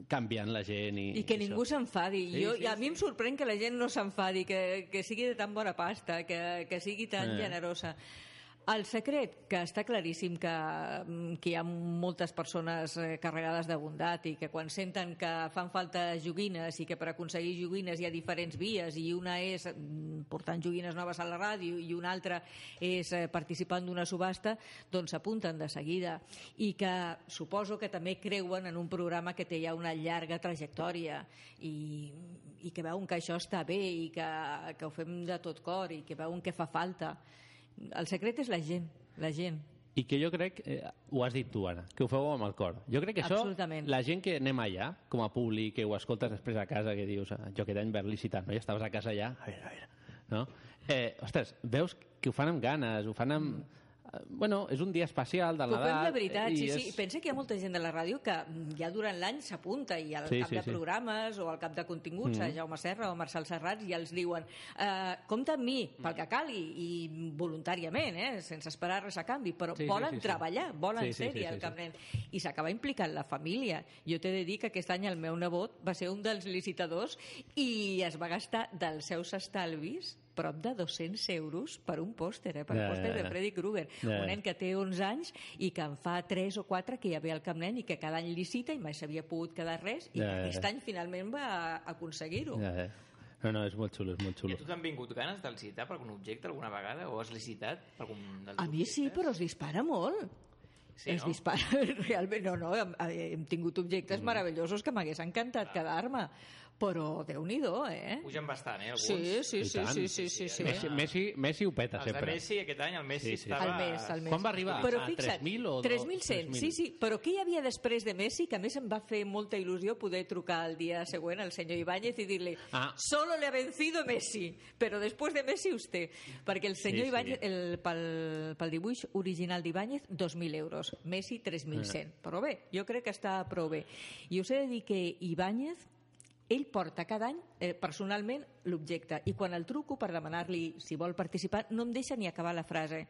canviant la gent i, I que i ningú s'enfadi. Sí, jo, sí, i a mi em sorprèn que la gent no s'enfadi, que, que sigui de tan bona pasta, que, que sigui tan Eh. generosa. El secret, que està claríssim que, mm, que hi ha moltes persones eh, carregades de bondat i que quan senten que fan falta joguines i que per aconseguir joguines hi ha diferents vies i una és mm, portant joguines noves a la ràdio i una altra és eh, participant d'una subhasta, doncs s'apunten de seguida i que suposo que també creuen en un programa que té ja una llarga trajectòria i, i que veuen que això està bé i que, que ho fem de tot cor i que veuen que fa falta. El secret és la gent, la gent. I que jo crec, eh, ho has dit tu ara, que ho feu amb el cor. Jo crec que això, la gent que anem allà, com a públic, que ho escoltes després a casa, que dius, "Ah, jo aquest any ver licitant, no? Ja estaves a casa allà, a veure, a veure, no? Eh, ostres, veus que ho fan amb ganes, ho fan amb... eh, Bueno, és un dia especial de Que ho fem l'edat... de veritat, i sí, és- sí. Pensa que hi ha molta gent de la ràdio que mm, ja durant l'any s'apunta i al Sí, cap sí, de sí. programes o al cap de continguts, Mhm. a Jaume Serra o Marcel Serrats, ja els diuen eh, compta amb mi pel que calgui i voluntàriament, eh, sense esperar res a canvi, però Sí, sí, volen sí, sí. treballar, volen Sí, sí, ser-hi sí, al sí, Camp sí. Nen. I s'acaba implicant la família. Jo t'he de dir que aquest any el meu nebot va ser un dels licitadors i es va gastar dels seus estalvis prop de 200 euros per un pòster, eh? per Ja, un pòster ja, de. Freddy Krueger. Ja. Un nen que té 11 anys i que en fa 3 o 4 que ja ve al Camp Nen i que cada any licita i mai s'havia pogut quedar res i ja, aquest ja. any finalment va aconseguir-ho. Ja, ja. No, no, és molt xulo, és molt I xulo. a tu t'han vingut ganes de licitar per algun objecte alguna vegada? O has licitat per algun dels A mi sí, però es dispara molt. Sí, es no? dispara realment, no, no, hem, hem tingut objectes meravellosos que m'hagués encantat quedar-me, però déu-n'hi-do, eh? Pugen bastant, eh, alguns? Sí, sí, sí, sí, sí, sí, sí. Messi, Messi, Messi ho peta Els de sempre. Messi, aquest any, el Messi Sí, sí. estava... Al mes, al mes. Quan va arribar? Però A fixa't, 3.000 o 3.100, 3.000? sí, sí. Però què hi havia després de Messi? Que a més em va fer molta il·lusió poder trucar el dia següent al senyor Ibáñez i dir-li Ah. solo le ha vencido Messi, però després de Messi usted. Perquè el senyor Sí, sí. Ibáñez, el, pel, pel dibuix original d'Ibáñez, 2.000 euros. Messi, 3.100. Ah. Però bé, jo crec que està prou bé. I us he de dir que Ibáñez ell porta cada any eh, personalment l'objecte i quan el truco per demanar-li si vol participar no em deixa ni acabar la frase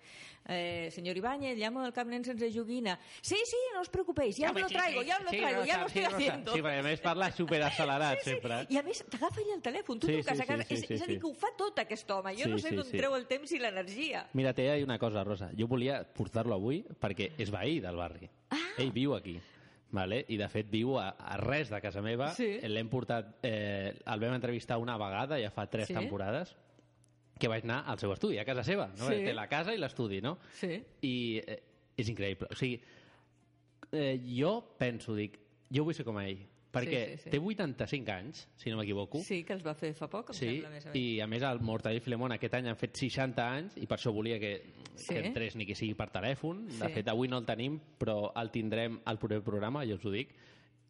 eh, senyor Ibáñez, llamo del Camp Nen sense joguina sí, sí, no os preocupéis, ya os lo traigo ya os lo traigo, ya lo estoy haciendo Sí, perquè a més parla superaccelerat sempre. i a més t'agafa allà el telèfon, tu Sí, truques sí, a casa sí, sí, és, sí, és a dir, sí. que ho fa tot aquest home jo Sí, no sé sí, d'on sí. treu el temps i l'energia Mira, té una cosa, Rosa. Jo volia portar-lo avui perquè és veí del barri. Ah. Ell viu aquí. Vale? I, de fet, viu a, a res de casa meva. Sí. L'hem portat... Eh, el vam entrevistar una vegada, ja fa tres Sí. temporades, que vaig anar al seu estudi, a casa seva. No? Sí. Té la casa i l'estudi, no? sí. I eh, és increïble. O sigui, eh, jo penso, dic, jo vull ser com ell. Perquè Sí, sí, sí. té 85 anys, si no m'equivoco. sí, que els va fer fa poc em Sí, sembla, més a més. i a més el Mortadell i Filemón aquest any han fet 60 anys i per això volia que, Sí. que entrés ni que sigui per telèfon. De Sí. fet, avui no el tenim, però el tindrem al proper programa, jo us ho dic.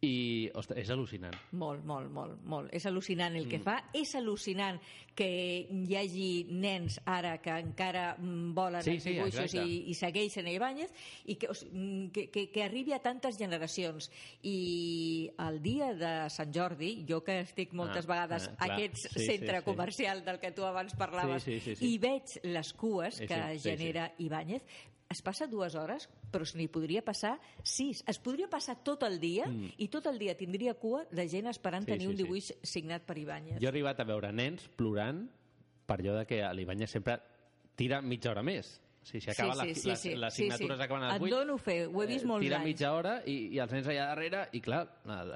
I, ostres, és al·lucinant. Molt, molt, molt, molt. És al·lucinant el Mm. que fa. És al·lucinant que hi hagi nens ara que encara mm, volen Sí, els sí, dibuixos i, i segueixen a Ibáñez i que, mm, que, que, que arribi a tantes generacions. I el dia de Sant Jordi, jo que estic moltes Ah, vegades ah, a aquest Sí, sí, centre sí. comercial del que tu abans parlaves Sí, sí, sí, sí. i veig les cues Sí, que sí, sí, genera Ibáñez, es passa dues hores, però se n'hi podria passar sis. Es podria passar tot el dia Mm. i tot el dia tindria cua de gent esperant Sí, tenir sí, un sí. dibuix signat per Ibáñez. Jo he arribat a veure nens plorant per allò de que l'Ibanya sempre tira mitja hora més. O sigui, si acaba Sí, la, sí, sí, les, sí. les Sí, signatures sí. acaben a les Et 8, dono fe, ho he vist molts tira anys. mitja hora i, i els nens allà darrere i clar,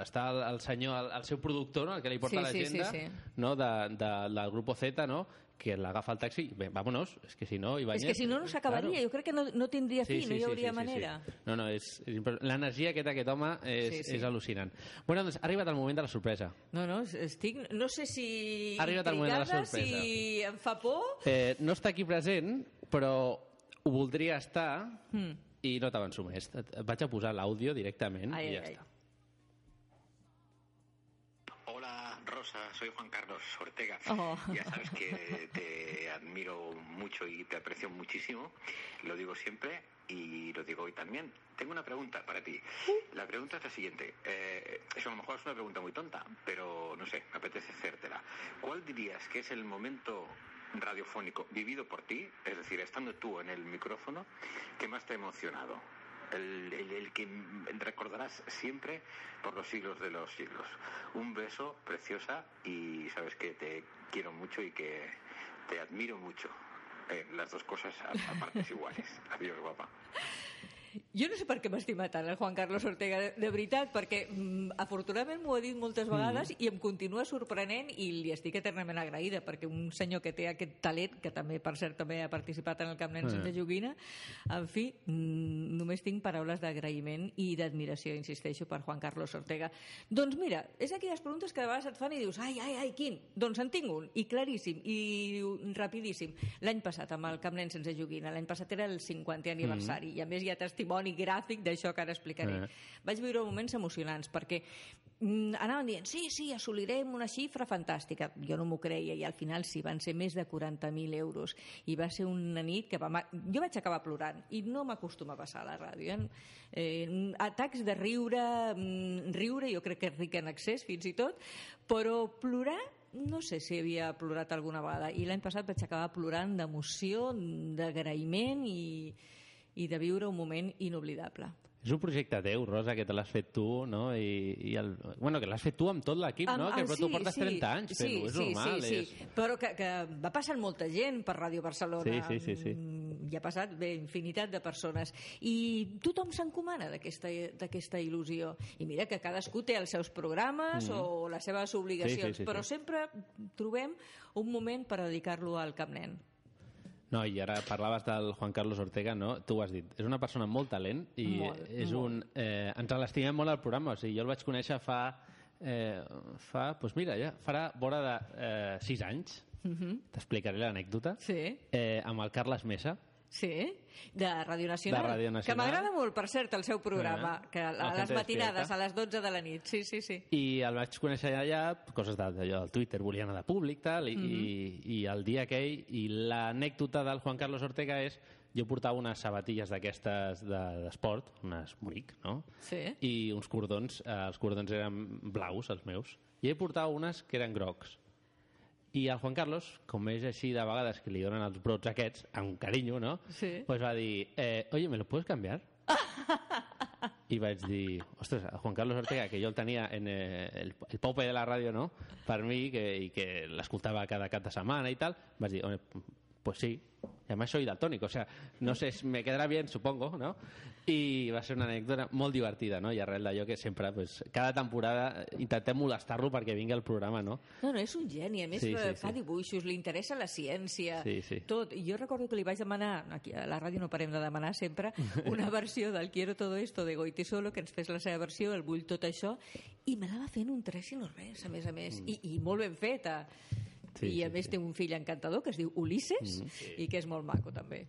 està el, el senyor, el, el seu productor, no? el que li porta Sí, sí, sí, l'agenda sí. no? de, de, del grupo Z, no? Que l'agafa el taxi, vámonos, és que si no, Ibáñez... És que si no, no s'acabaria. Claro. Jo crec que no, no tindria fi, no hi hauria sí, manera. Sí. No, no, és, és l'energia que té aquest home és, Sí, sí. és al·lucinant. Bueno, doncs ha arribat el moment de la sorpresa. No, no, estic... No sé si Ha arribat el moment de la sorpresa. si em fa por... Eh, no està aquí present, però ho voldria estar Mm. i no t'avanço més. Et, vaig a posar l'àudio directament Ai, i ja ai. està. Rosa, soy Juan Carlos Ortega. Oh. Ya sabes que te admiro mucho y te aprecio muchísimo. Lo digo siempre y lo digo hoy también. Tengo una pregunta para ti. La pregunta es la siguiente. Eh, eso a lo mejor es una pregunta muy tonta, pero no sé, me apetece hacértela. ¿Cuál dirías que es el momento radiofónico vivido por ti, es decir, estando tú en el micrófono, que más te ha emocionado? El, el- el que recordarás siempre por los siglos de los siglos. Un beso preciosa y sabes que te quiero mucho y que te admiro mucho. Eh, las dos cosas a, a partes iguales. Adiós, guapa. Jo no sé per què m'estima tant el Juan Carlos Ortega, de, de veritat, perquè mm, afortunadament m'ho ha dit moltes vegades Mm. i em continua sorprenent i li estic eternament agraïda perquè un senyor que té aquest talent, que també, per cert, també ha participat en el Camp Nen Eh. sense joguina, en fi, mm, només tinc paraules d'agraïment i d'admiració, insisteixo, per Juan Carlos Ortega. Doncs mira, és aquelles preguntes que de vegades et fan i dius, ai, ai, ai, quin? Doncs en tinc un, i claríssim, i rapidíssim. L'any passat, amb el Camp Nen sense joguina, l'any passat era el 50è aniversari, i a més hi ha testimoni gràfic d'això que ara explicaré. Eh. Vaig viure moments emocionants, perquè mm, anaven dient, sí, sí, assolirem una xifra fantàstica. Jo no m'ho creia, i al final sí, van ser més de 40.000 euros. I va ser una nit que va... Jo vaig acabar plorant, i no m'acostuma a passar a la ràdio. Eh? Eh, atacs de riure, mm, riure, jo crec que és ric en excés, fins i tot, però plorar no sé si havia plorat alguna vegada i l'any passat vaig acabar plorant d'emoció, d'agraïment i, i de viure un moment inoblidable. És un projecte teu, Rosa, que te l'has fet tu, no? I, i el... Bueno, que l'has fet tu amb tot l'equip, no? Am- que ah, però tu portes 30 anys sí, fent-ho, és sí, normal. Sí, és... sí, però que, que va passant molta gent per Ràdio Barcelona. Sí, sí, sí, sí. Mm, Hi ha passat bé, infinitat de persones. I tothom s'encomana d'aquesta il·lusió. I mira que cadascú té els seus programes Mhm. o les seves obligacions, Sí, sí, sí, però sí. sempre trobem un moment per dedicar-lo al Camp Nen. No, i ara parlaves del Juan Carlos Ortega, no? Tu ho has dit. És una persona molt talent i Molt, és molt. un... Eh, ens l'estimem molt al programa. O sigui, jo el vaig conèixer fa... Eh, fa, doncs mira, ja farà vora de eh, sis anys. Mhm. T'explicaré l'anècdota. Sí. Eh, amb el Carles Mesa. Sí, de Ràdio Nacional. De Ràdio Que Nacional. m'agrada molt, per cert, el seu programa, Eh, que a les matinades, Despierta. a les 12 de la nit. Sí, sí, sí. I el vaig conèixer allà, coses d'allò del Twitter, volia anar de públic, tal, i, Mhm. i, i el dia aquell, i l'anècdota del Juan Carlos Ortega és, jo portava unes sabatilles d'aquestes de- d'esport, unes Muric, no? Sí. I uns cordons, eh, els cordons eren blaus, els meus, i ell portava unes que eren grocs. I el Juan Carlos, com és així de vegades que li donen els brots aquests, amb carinyo, no? Sí. Pues va dir, eh, oye, ¿me lo puedes cambiar? I vaig dir, ostres, Juan Carlos Ortega, que jo el tenia en eh, el, el pope de la ràdio, no?, per mi, que, i que l'escoltava cada cap de setmana i tal, vaig dir, "Home, pues sí, además soy daltónico, o sea, no sé, me quedará bien, supongo, ¿no? I va ser una anècdota molt divertida, no?, i arrel d'allò que sempre, pues, cada temporada intentem molestar-lo perquè vingui al programa, no? No, no, és un geni. A més, Sí, sí, sí, fa sí. dibuixos, li interessa la ciència, Sí, sí. tot. I jo recordo que li vaig demanar, aquí a la ràdio no parem de demanar sempre, una versió del Quiero todo esto de Goiti Solo, que ens fes la seva versió, el Vull tot això, i me la va fer en un tres i no res, a més a més. I, i molt ben feta. Sí, I a sí, més té un fill encantador que es diu Ulisses Mhm. i que és molt maco també.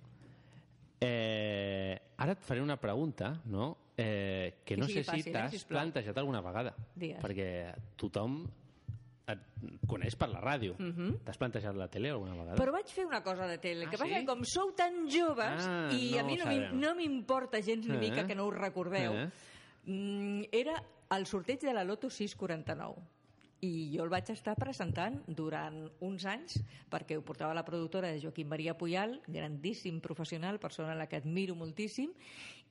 Eh, ara et faré una pregunta, no?, eh, que no sé si fàcil, eh, t'has sisplau. plantejat alguna vegada. Digues. Perquè tothom et coneix per la ràdio. Mhm. T'has plantejat la tele alguna vegada? Però vaig fer una cosa de tele. El Ah, que passa sí? que com sou tan joves Ah, i a no mi m'im- sabem. no m'importa gens ni Eh? mica que no us recordeu, Eh? mm, era el sorteig de la Loto 649. I jo el vaig estar presentant durant uns anys perquè ho portava la productora de Joaquim Maria Puyal, grandíssim professional, persona a la que admiro moltíssim,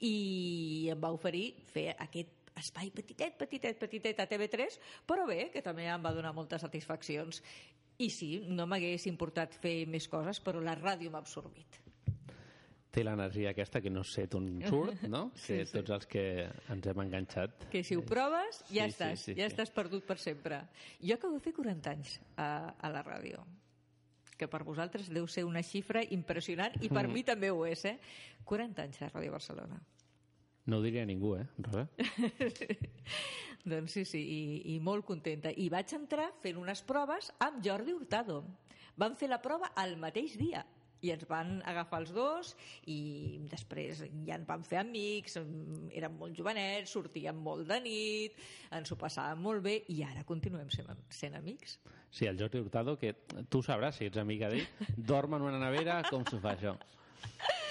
i em va oferir fer aquest espai petitet, petitet, petitet a TV3, però bé, que també em va donar moltes satisfaccions. I sí, no m'hagués importat fer més coses, però la ràdio m'ha absorbit. Té l'energia aquesta que no sé d'on surt, no? Sí, que sí. tots els que ens hem enganxat. Que si ho proves, ja Sí, sí, estàs, sí, ja sí. estàs perdut per sempre. Jo acabo de fer 40 anys a, a la ràdio que per vosaltres deu ser una xifra impressionant i per Mm. mi també ho és, eh? 40 anys a Ràdio Barcelona. No ho diria ningú, eh, Rosa? doncs sí, sí, i, i molt contenta. I vaig entrar fent unes proves amb Jordi Hurtado. Van fer la prova el mateix dia i ens van agafar els dos i després ja ens vam fer amics érem molt jovenets, sortíem molt de nit ens ho passàvem molt bé i ara continuem sent, sent amics Sí, el Jordi Hurtado, que tu sabràs si ets amiga d'ell, dorm en una nevera, com s'ho fa això?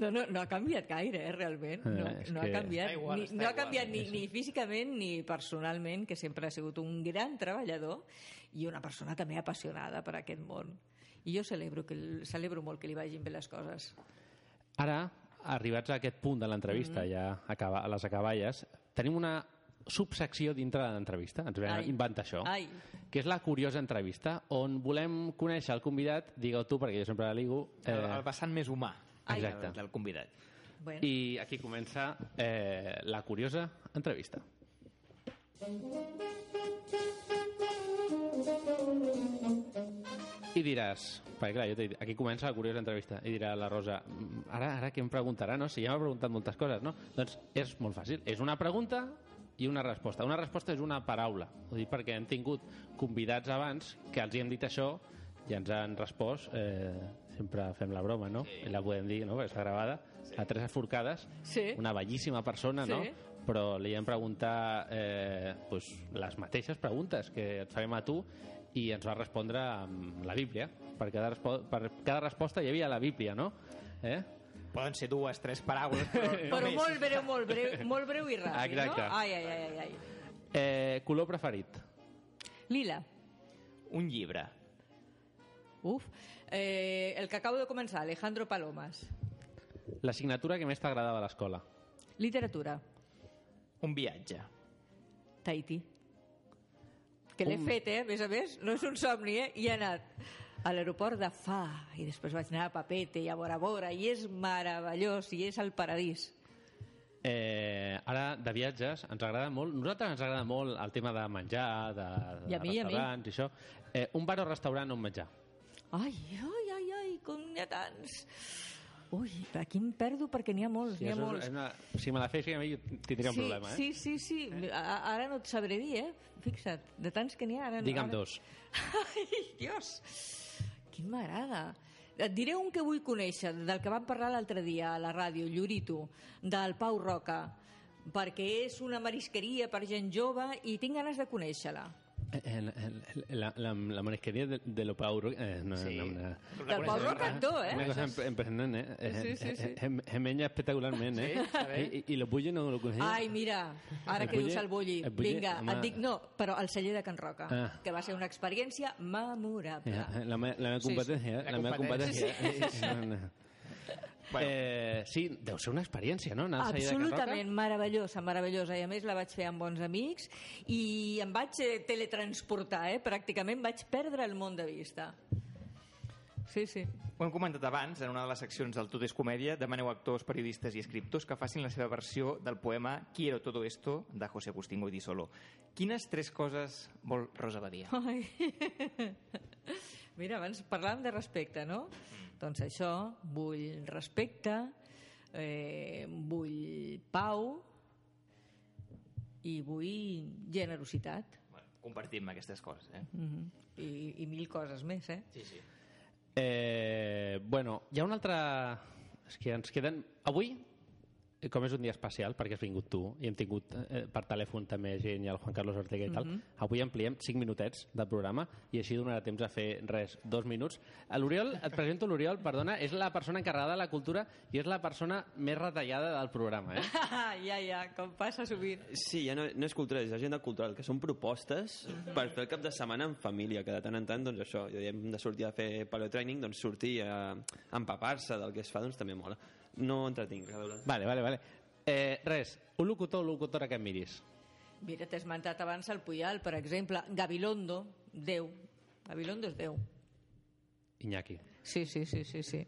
No, no, no ha canviat gaire, eh, realment. No, Eh, no ha canviat, igual, ni, no ha igual, canviat ni, ni físicament ni personalment, que sempre ha sigut un gran treballador i una persona també apassionada per aquest món. I jo celebro, que, el- celebro molt que li vagin bé les coses. Ara, arribats a aquest punt de l'entrevista, Mhm. ja acaba, a les acaballes, tenim una subsecció dintre de l'entrevista, ens vam Ai. inventar això, Ai. que és la curiosa entrevista, on volem conèixer el convidat, digue tu, perquè jo sempre la ligo... El, el vessant més humà Ai. Exacte. del, del convidat. Bueno. I aquí comença eh, la curiosa entrevista. I diràs, perquè clar, jo dit, aquí comença la curiosa entrevista, i dirà la Rosa, "Mm, ara, ara què em preguntarà, no? Si ja m'ha preguntat moltes coses, no? Doncs és molt fàcil, és una pregunta i una resposta. Una resposta és una paraula, ho dic perquè hem tingut convidats abans que els hi hem dit això i ens han respost, eh, sempre fem la broma, no? I la podem dir, no?, perquè està gravada, a tres forcades, Sí. una bellíssima persona, no? Sí. Però li hem preguntat eh, pues, les mateixes preguntes que et farem a tu i ens va respondre amb la Bíblia. Per cada, respo per cada resposta hi havia la Bíblia, no? Eh? Poden ser dues, tres paraules, però, Però molt breu, molt breu, molt breu i ràpid, Exacte. no? Ai, ai, ai, ai, ai. Eh, color preferit? Lila. Un llibre. Uf. Eh, el que acabo de començar, Alejandro Palomas. L'assignatura que més t'agradava a l'escola? Literatura. Un viatge. Tahití. Que l'he fet, eh? A més a més, no és un somni, eh? I he anat a l'aeroport de Fa i després vaig anar a Papete i a Bora Bora i és meravellós i és el paradís. Eh, ara, de viatges, ens agrada molt... Nosaltres ens agrada molt el tema de menjar, de, de I a mi, i a mi. restaurants i això. Eh, un bar o restaurant on menjar? Ai, ai, ai, ai, com n'hi ha tants. Ui, aquí em perdo perquè n'hi ha molts, Si, n'hi ha molts. una, si me la fes a mi, jo tindria un sí, problema, eh? Sí, sí, sí. A- Ara no et sabré dir, eh? Fixa't, de tants que n'hi ha. Ara, Digue'm ara... dos. Ai, Dios! Quin m'agrada. Et diré un que vull conèixer, del que vam parlar l'altre dia a la ràdio, Llorito, del Pau Roca, perquè és una marisqueria per gent jove i tinc ganes de conèixer-la. En, en, la, la, la marisqueria de, de lo Pau Roca... Eh, no, Sí. no, una, Del Pau Roca actor, eh? Una cosa imp- impressionant, eh? Eh, Sí, sí, sí. eh, eh, eh, eh? Sí. I, i, I lo bulli no lo coneixia. Ai, mira, ara El que dius bulli- el bulli. el bulli, Vinga, home. et dic no, però el celler de Can Roca, Ah. que va ser una experiència memorable. Eh, La, me- la meva Sí, sí. competència, eh? La La meva competència. competència. Sí, sí. Eh, no, no. Eh, sí, deu ser una experiència, no? Anar? Absolutament meravellosa, meravellosa. I a més la vaig fer amb bons amics i em vaig eh, teletransportar, eh? pràcticament vaig perdre el món de vista. Sí, sí. Ho hem comentat abans, en una de les seccions del Tot és Comèdia, demaneu actors, periodistes i escriptors que facin la seva versió del poema Quiero todo esto, de José Agustín Goiti Solo. Quines tres coses vol Rosa Badia? Ai. Mira, abans parlàvem de respecte, no? Doncs això, vull respecte, eh, vull pau i vull generositat. Bueno, compartim aquestes coses, eh? Mm -hmm. I, I mil coses més, eh? Sí, sí. Eh, bueno, hi ha una altra... És que ens queden... Avui com és un dia especial, perquè has vingut tu, i hem tingut eh, per telèfon també gent i el Juan Carlos Ortega i tal, Mhm. avui ampliem 5 minutets de programa i així donarà temps a fer res, dos minuts. A L'Oriol, et presento l'Oriol, perdona, és la persona encarregada de la cultura i és la persona més retallada del programa, eh? ja, ja, com passa sovint. Sí, ja no, no és cultura, és agenda cultural, que són propostes per fer el cap de setmana en família, que de tant en tant, doncs això, ja hem de sortir a fer paleotraining, doncs sortir a, a empapar-se del que es fa, doncs també mola. No entretinc. Vale, vale, vale. Eh, res, un locutor o locutora que em miris. Mira, t'he esmentat abans el Puyal, per exemple. Gabilondo, Déu. Gabilondo és Déu. Iñaki. Sí, sí, sí, sí, sí.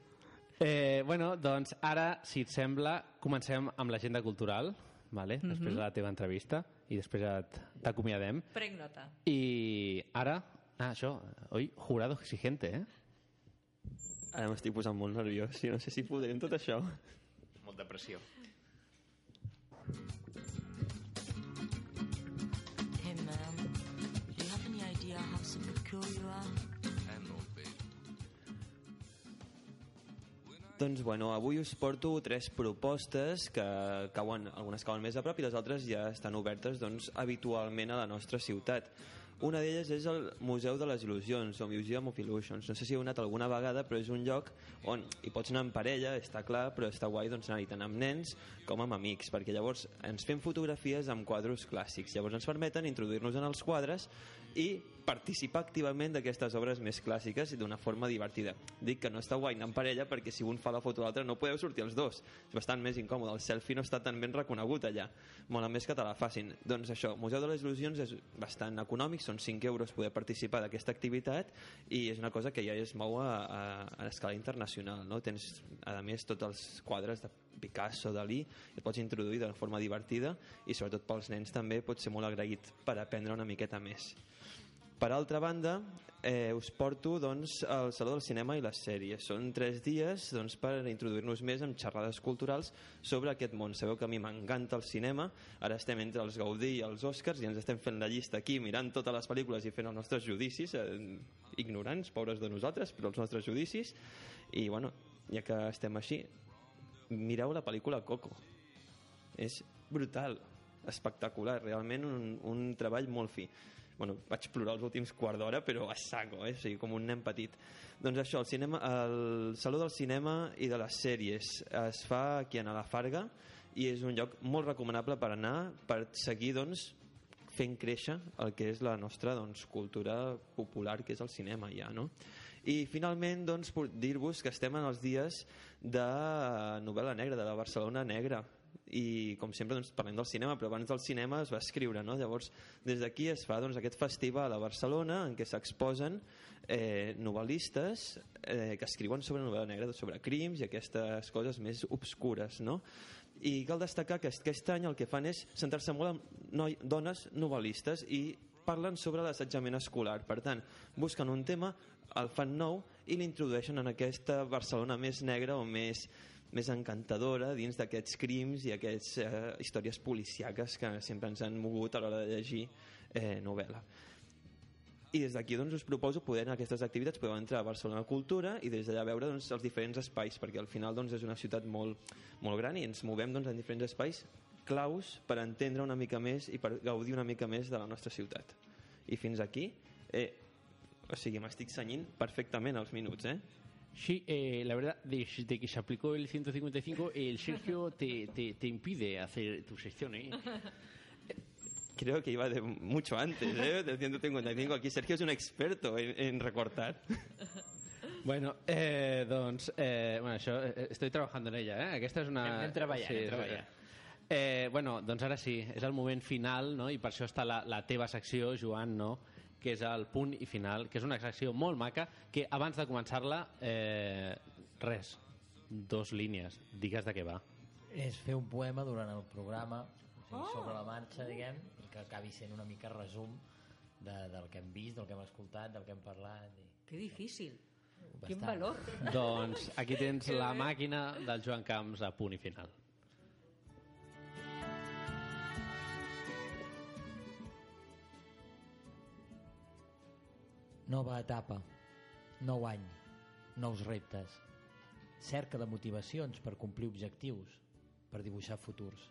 Eh, bueno, doncs ara, si et sembla, comencem amb l'agenda cultural, vale? Mhm. després de la teva entrevista, i després et- t'acomiadem. Prenc nota. I ara, ah, això, oi, jurado exigente, eh? Ara m'estic posant molt nerviós i no sé si podré amb tot això. Molta pressió. Hey man, do you have any idea how super cool you are? Doncs bueno, avui us porto tres propostes que cauen, algunes cauen més a prop i les altres ja estan obertes doncs, habitualment a la nostra ciutat. Una d'elles és el Museu de les Il·lusions, o Museum of Illusions. No sé si heu anat alguna vegada, però és un lloc on hi pots anar en parella, està clar, però està guai doncs, anar-hi tant amb nens com amb amics, perquè llavors ens fem fotografies amb quadros clàssics. Llavors ens permeten introduir-nos en els quadres i participar activament d'aquestes obres més clàssiques i d'una forma divertida. Dic que no està guai anar en parella perquè si un fa la foto a l'altre no podeu sortir els dos. És bastant més incòmode. El selfie no està tan ben reconegut allà. Mola més que te la facin. Doncs això, Museu de les Il·lusions és bastant econòmic, són 5 euros poder participar d'aquesta activitat i és una cosa que ja es mou a, a, a escala internacional. No? Tens, a més, tots els quadres de Picasso, Dalí, et pots introduir de forma divertida i sobretot pels nens també pot ser molt agraït per aprendre una miqueta més. Per altra banda, eh, us porto doncs, al Saló del Cinema i les sèries. Són tres dies doncs, per introduir-nos més en xerrades culturals sobre aquest món. Sabeu que a mi m'encanta el cinema, ara estem entre els Gaudí i els Oscars i ens estem fent la llista aquí, mirant totes les pel·lícules i fent els nostres judicis, eh, ignorants, pobres de nosaltres, però els nostres judicis. I, bueno, ja que estem així, mireu la pel·lícula Coco. És brutal, espectacular, realment un, un treball molt fi bueno, vaig plorar els últims quart d'hora, però a saco, eh? o sigui, com un nen petit. Doncs això, el, cinema, el Saló del Cinema i de les sèries es fa aquí a la Farga i és un lloc molt recomanable per anar, per seguir, doncs, fent créixer el que és la nostra doncs, cultura popular, que és el cinema ja, no? I finalment, doncs, dir-vos que estem en els dies de novel·la negra, de la Barcelona negra, i com sempre doncs, parlem del cinema però abans del cinema es va escriure no? llavors des d'aquí es fa doncs, aquest festival a Barcelona en què s'exposen eh, novel·listes eh, que escriuen sobre novel·la negra sobre crims i aquestes coses més obscures no? i cal destacar que aquest any el que fan és centrar-se molt en noi, dones novel·listes i parlen sobre l'assetjament escolar. Per tant, busquen un tema, el fan nou i l'introdueixen en aquesta Barcelona més negra o més, més encantadora dins d'aquests crims i aquestes eh, històries policiaques que sempre ens han mogut a l'hora de llegir eh, novel·la. I des d'aquí doncs, us proposo poder a aquestes activitats, podeu entrar a Barcelona Cultura i des d'allà veure doncs, els diferents espais, perquè al final doncs, és una ciutat molt, molt gran i ens movem doncs, en diferents espais claus per entendre una mica més i per gaudir una mica més de la nostra ciutat. I fins aquí, eh, o sigui, m'estic senyint perfectament els minuts, eh? Sí, eh, la verdad, desde que se aplicó el 155, el Sergio te, te, te impide hacer tu sección, ¿eh? Creo que iba de mucho antes, ¿eh? Del 155. Aquí Sergio es un experto en, en recortar. Bueno, eh, doncs, eh, bueno, això, eh, estoy trabajando en ella, eh? Aquesta és una... Treballant. veritat. Eh, bueno, doncs ara sí, és el moment final, no? i per això està la, la teva secció, Joan, no? Que és el punt i final, que és una secció molt maca, que abans de començar-la, eh, res, dos línies, digues de què va. És fer un poema durant el programa, Oh! sobre la marxa, diguem, i que acabi sent una mica resum de, del que hem vist, del que hem escoltat, del que hem parlat. I... Que difícil. Quin Bastant. valor. Doncs aquí tens la màquina del Joan Camps a punt i final. Nova etapa, nou any, nous reptes, cerca de motivacions per complir objectius, per dibuixar futurs.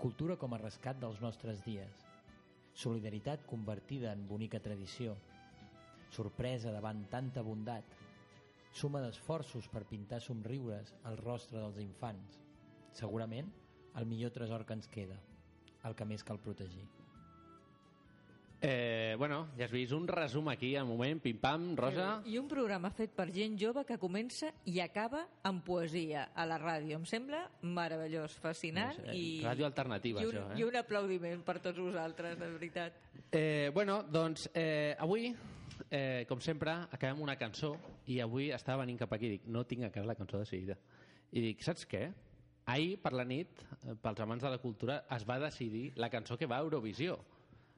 Cultura com a rescat dels nostres dies. Solidaritat convertida en bonica tradició. Sorpresa davant tanta bondat. Suma d'esforços per pintar somriures al rostre dels infants. Segurament, el millor tresor que ens queda, el que més cal protegir. Eh, bueno, ja has vist un resum aquí, al moment, pim-pam, Rosa. I un programa fet per gent jove que comença i acaba amb poesia a la ràdio. Em sembla meravellós, fascinant Eh, i... ràdio alternativa, i un, això, eh? I un aplaudiment per tots vosaltres, de veritat. Eh, bueno, doncs eh, avui, eh, com sempre, acabem una cançó i avui estava venint cap aquí i dic, no tinc encara la cançó decidida. I dic, saps què? Ahir, per la nit, eh, pels amants de la cultura, es va decidir la cançó que va a Eurovisió.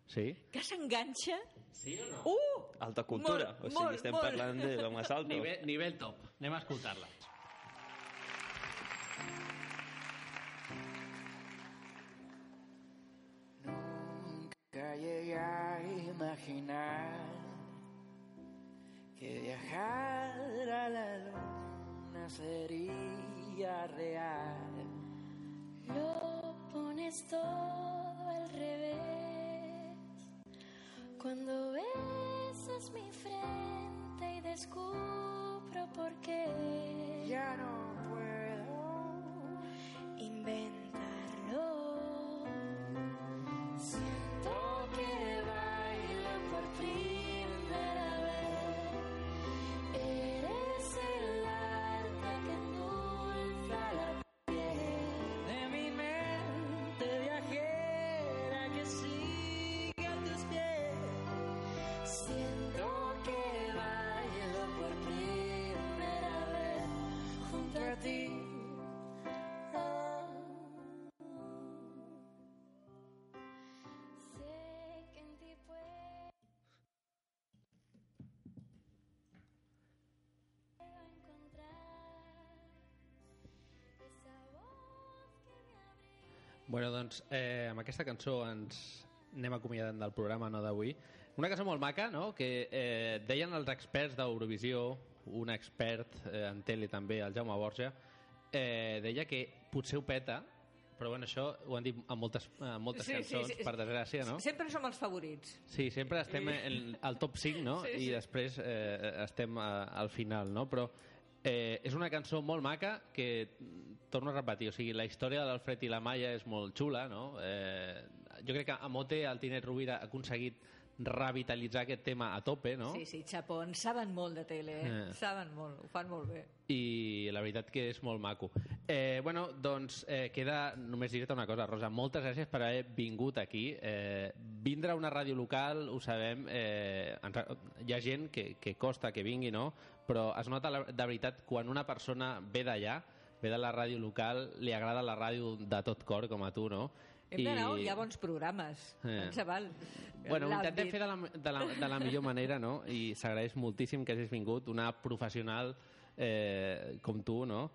Sí? Que s'enganxa? Sí o no? Uh! Alta cultura. Molt, o sigui, molt, estem molt. parlant de lo más alto. Nivell, nivell top. Anem a escoltar-la. Nunca llegué a imaginar que viajar a la luna sería real. Lo pones todo al revés. Cuando besas mi frente y descubro por qué. Ya no puedo inventarlo. Bueno, doncs, eh, amb aquesta cançó ens anem acomiadant del programa no d'avui. Una cançó molt maca, no?, que eh, deien els experts d'Eurovisió, un expert eh, en tele també, el Jaume Borja, eh, deia que potser ho peta, però bueno, això ho han dit en moltes, en moltes Sí, sí, cançons, sí. per desgràcia, no? Sempre som els favorits. Sí, sempre estem en, al top 5, no? Sí, I sí. després eh, estem a, al final, no? Però eh, és una cançó molt maca que, torno a repetir, o sigui, la història de l'Alfred i la Maia és molt xula, no? Eh, jo crec que Amote, el Tinet Rovira, ha aconseguit revitalitzar aquest tema a tope, no? Sí, sí, Chapón, saben molt de tele, eh? Eh. Saben molt, ho fan molt bé. i la veritat que és molt maco. Eh, bueno, doncs eh, queda només dir-te una cosa, Rosa, moltes gràcies per haver vingut aquí. Eh, vindre a una ràdio local, ho sabem, eh, ens, hi ha gent que, que costa que vingui, no? Però es nota la, de veritat quan una persona ve d'allà, ve de la ràdio local, li agrada la ràdio de tot cor, com a tu, no? Hem d'anar on hi ha bons programes. Eh. Tant se val. Bueno, ho intentem fer de la, de, la, de la millor manera, no? I s'agraeix moltíssim que hagis vingut, una professional eh, com tu, no?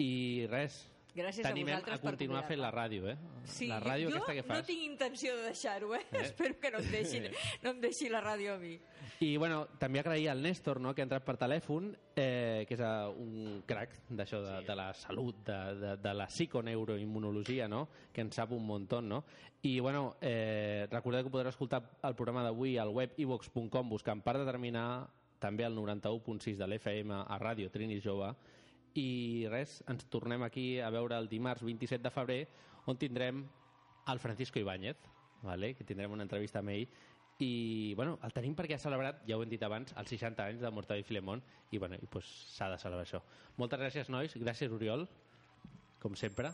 I res, Gràcies a vosaltres a continuar per fent la ràdio, eh? Sí, la ràdio jo que no fas. tinc intenció de deixar-ho, eh? Eh? Espero que no em, deixin, no em deixi la ràdio a mi. I bueno, també agrair al Néstor, no?, que ha entrat per telèfon, eh, que és eh, un crac d'això de, de la salut, de, de, de la psiconeuroimmunologia, no?, que en sap un muntó, no? I bueno, eh, recordeu que podreu escoltar el programa d'avui al web ivox.com buscant per determinar també el 91.6 de l'FM a Ràdio Trini Jove i res, ens tornem aquí a veure el dimarts 27 de febrer on tindrem el Francisco Ibáñez vale? que tindrem una entrevista amb ell i bueno, el tenim perquè ha celebrat ja ho hem dit abans, els 60 anys de Mortadell i Filemón i bueno, i, pues, s'ha de celebrar això moltes gràcies nois, gràcies Oriol com sempre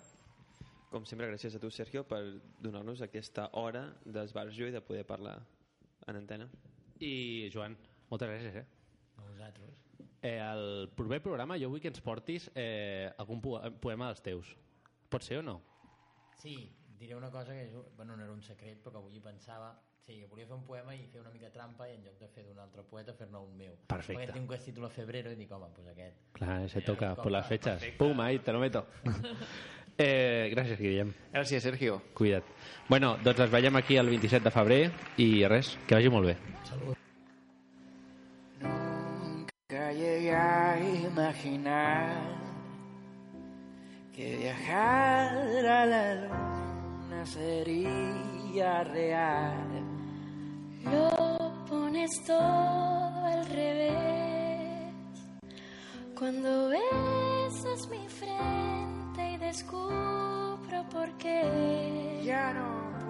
Com sempre, gràcies a tu, Sergio, per donar-nos aquesta hora d'esbarjo i de poder parlar en antena. i Joan, moltes gràcies eh? A vosaltres. Eh, el proper programa jo vull que ens portis eh, algun po poema dels teus. Pot ser o no? Sí, diré una cosa que és, bueno, no era un secret, però que avui pensava... Sí, volia fer un poema i fer una mica trampa i en lloc de fer d'un altre poeta fer-ne un meu. Perfecte. Perquè tinc aquest títol a febrero i dic, home, doncs aquest. Clar, se toca com por las va, fechas. perfecte. Pum, ahí, te lo meto. eh, gràcies, Guillem. Gràcies, Sergio. Cuida't. Bueno, doncs ens veiem aquí el 27 de febrer i res, que vagi molt bé. Salut. Llegué a imaginar que viajar a la luna sería real. Lo pones todo al revés. Cuando besas mi frente y descubro por qué. Ya no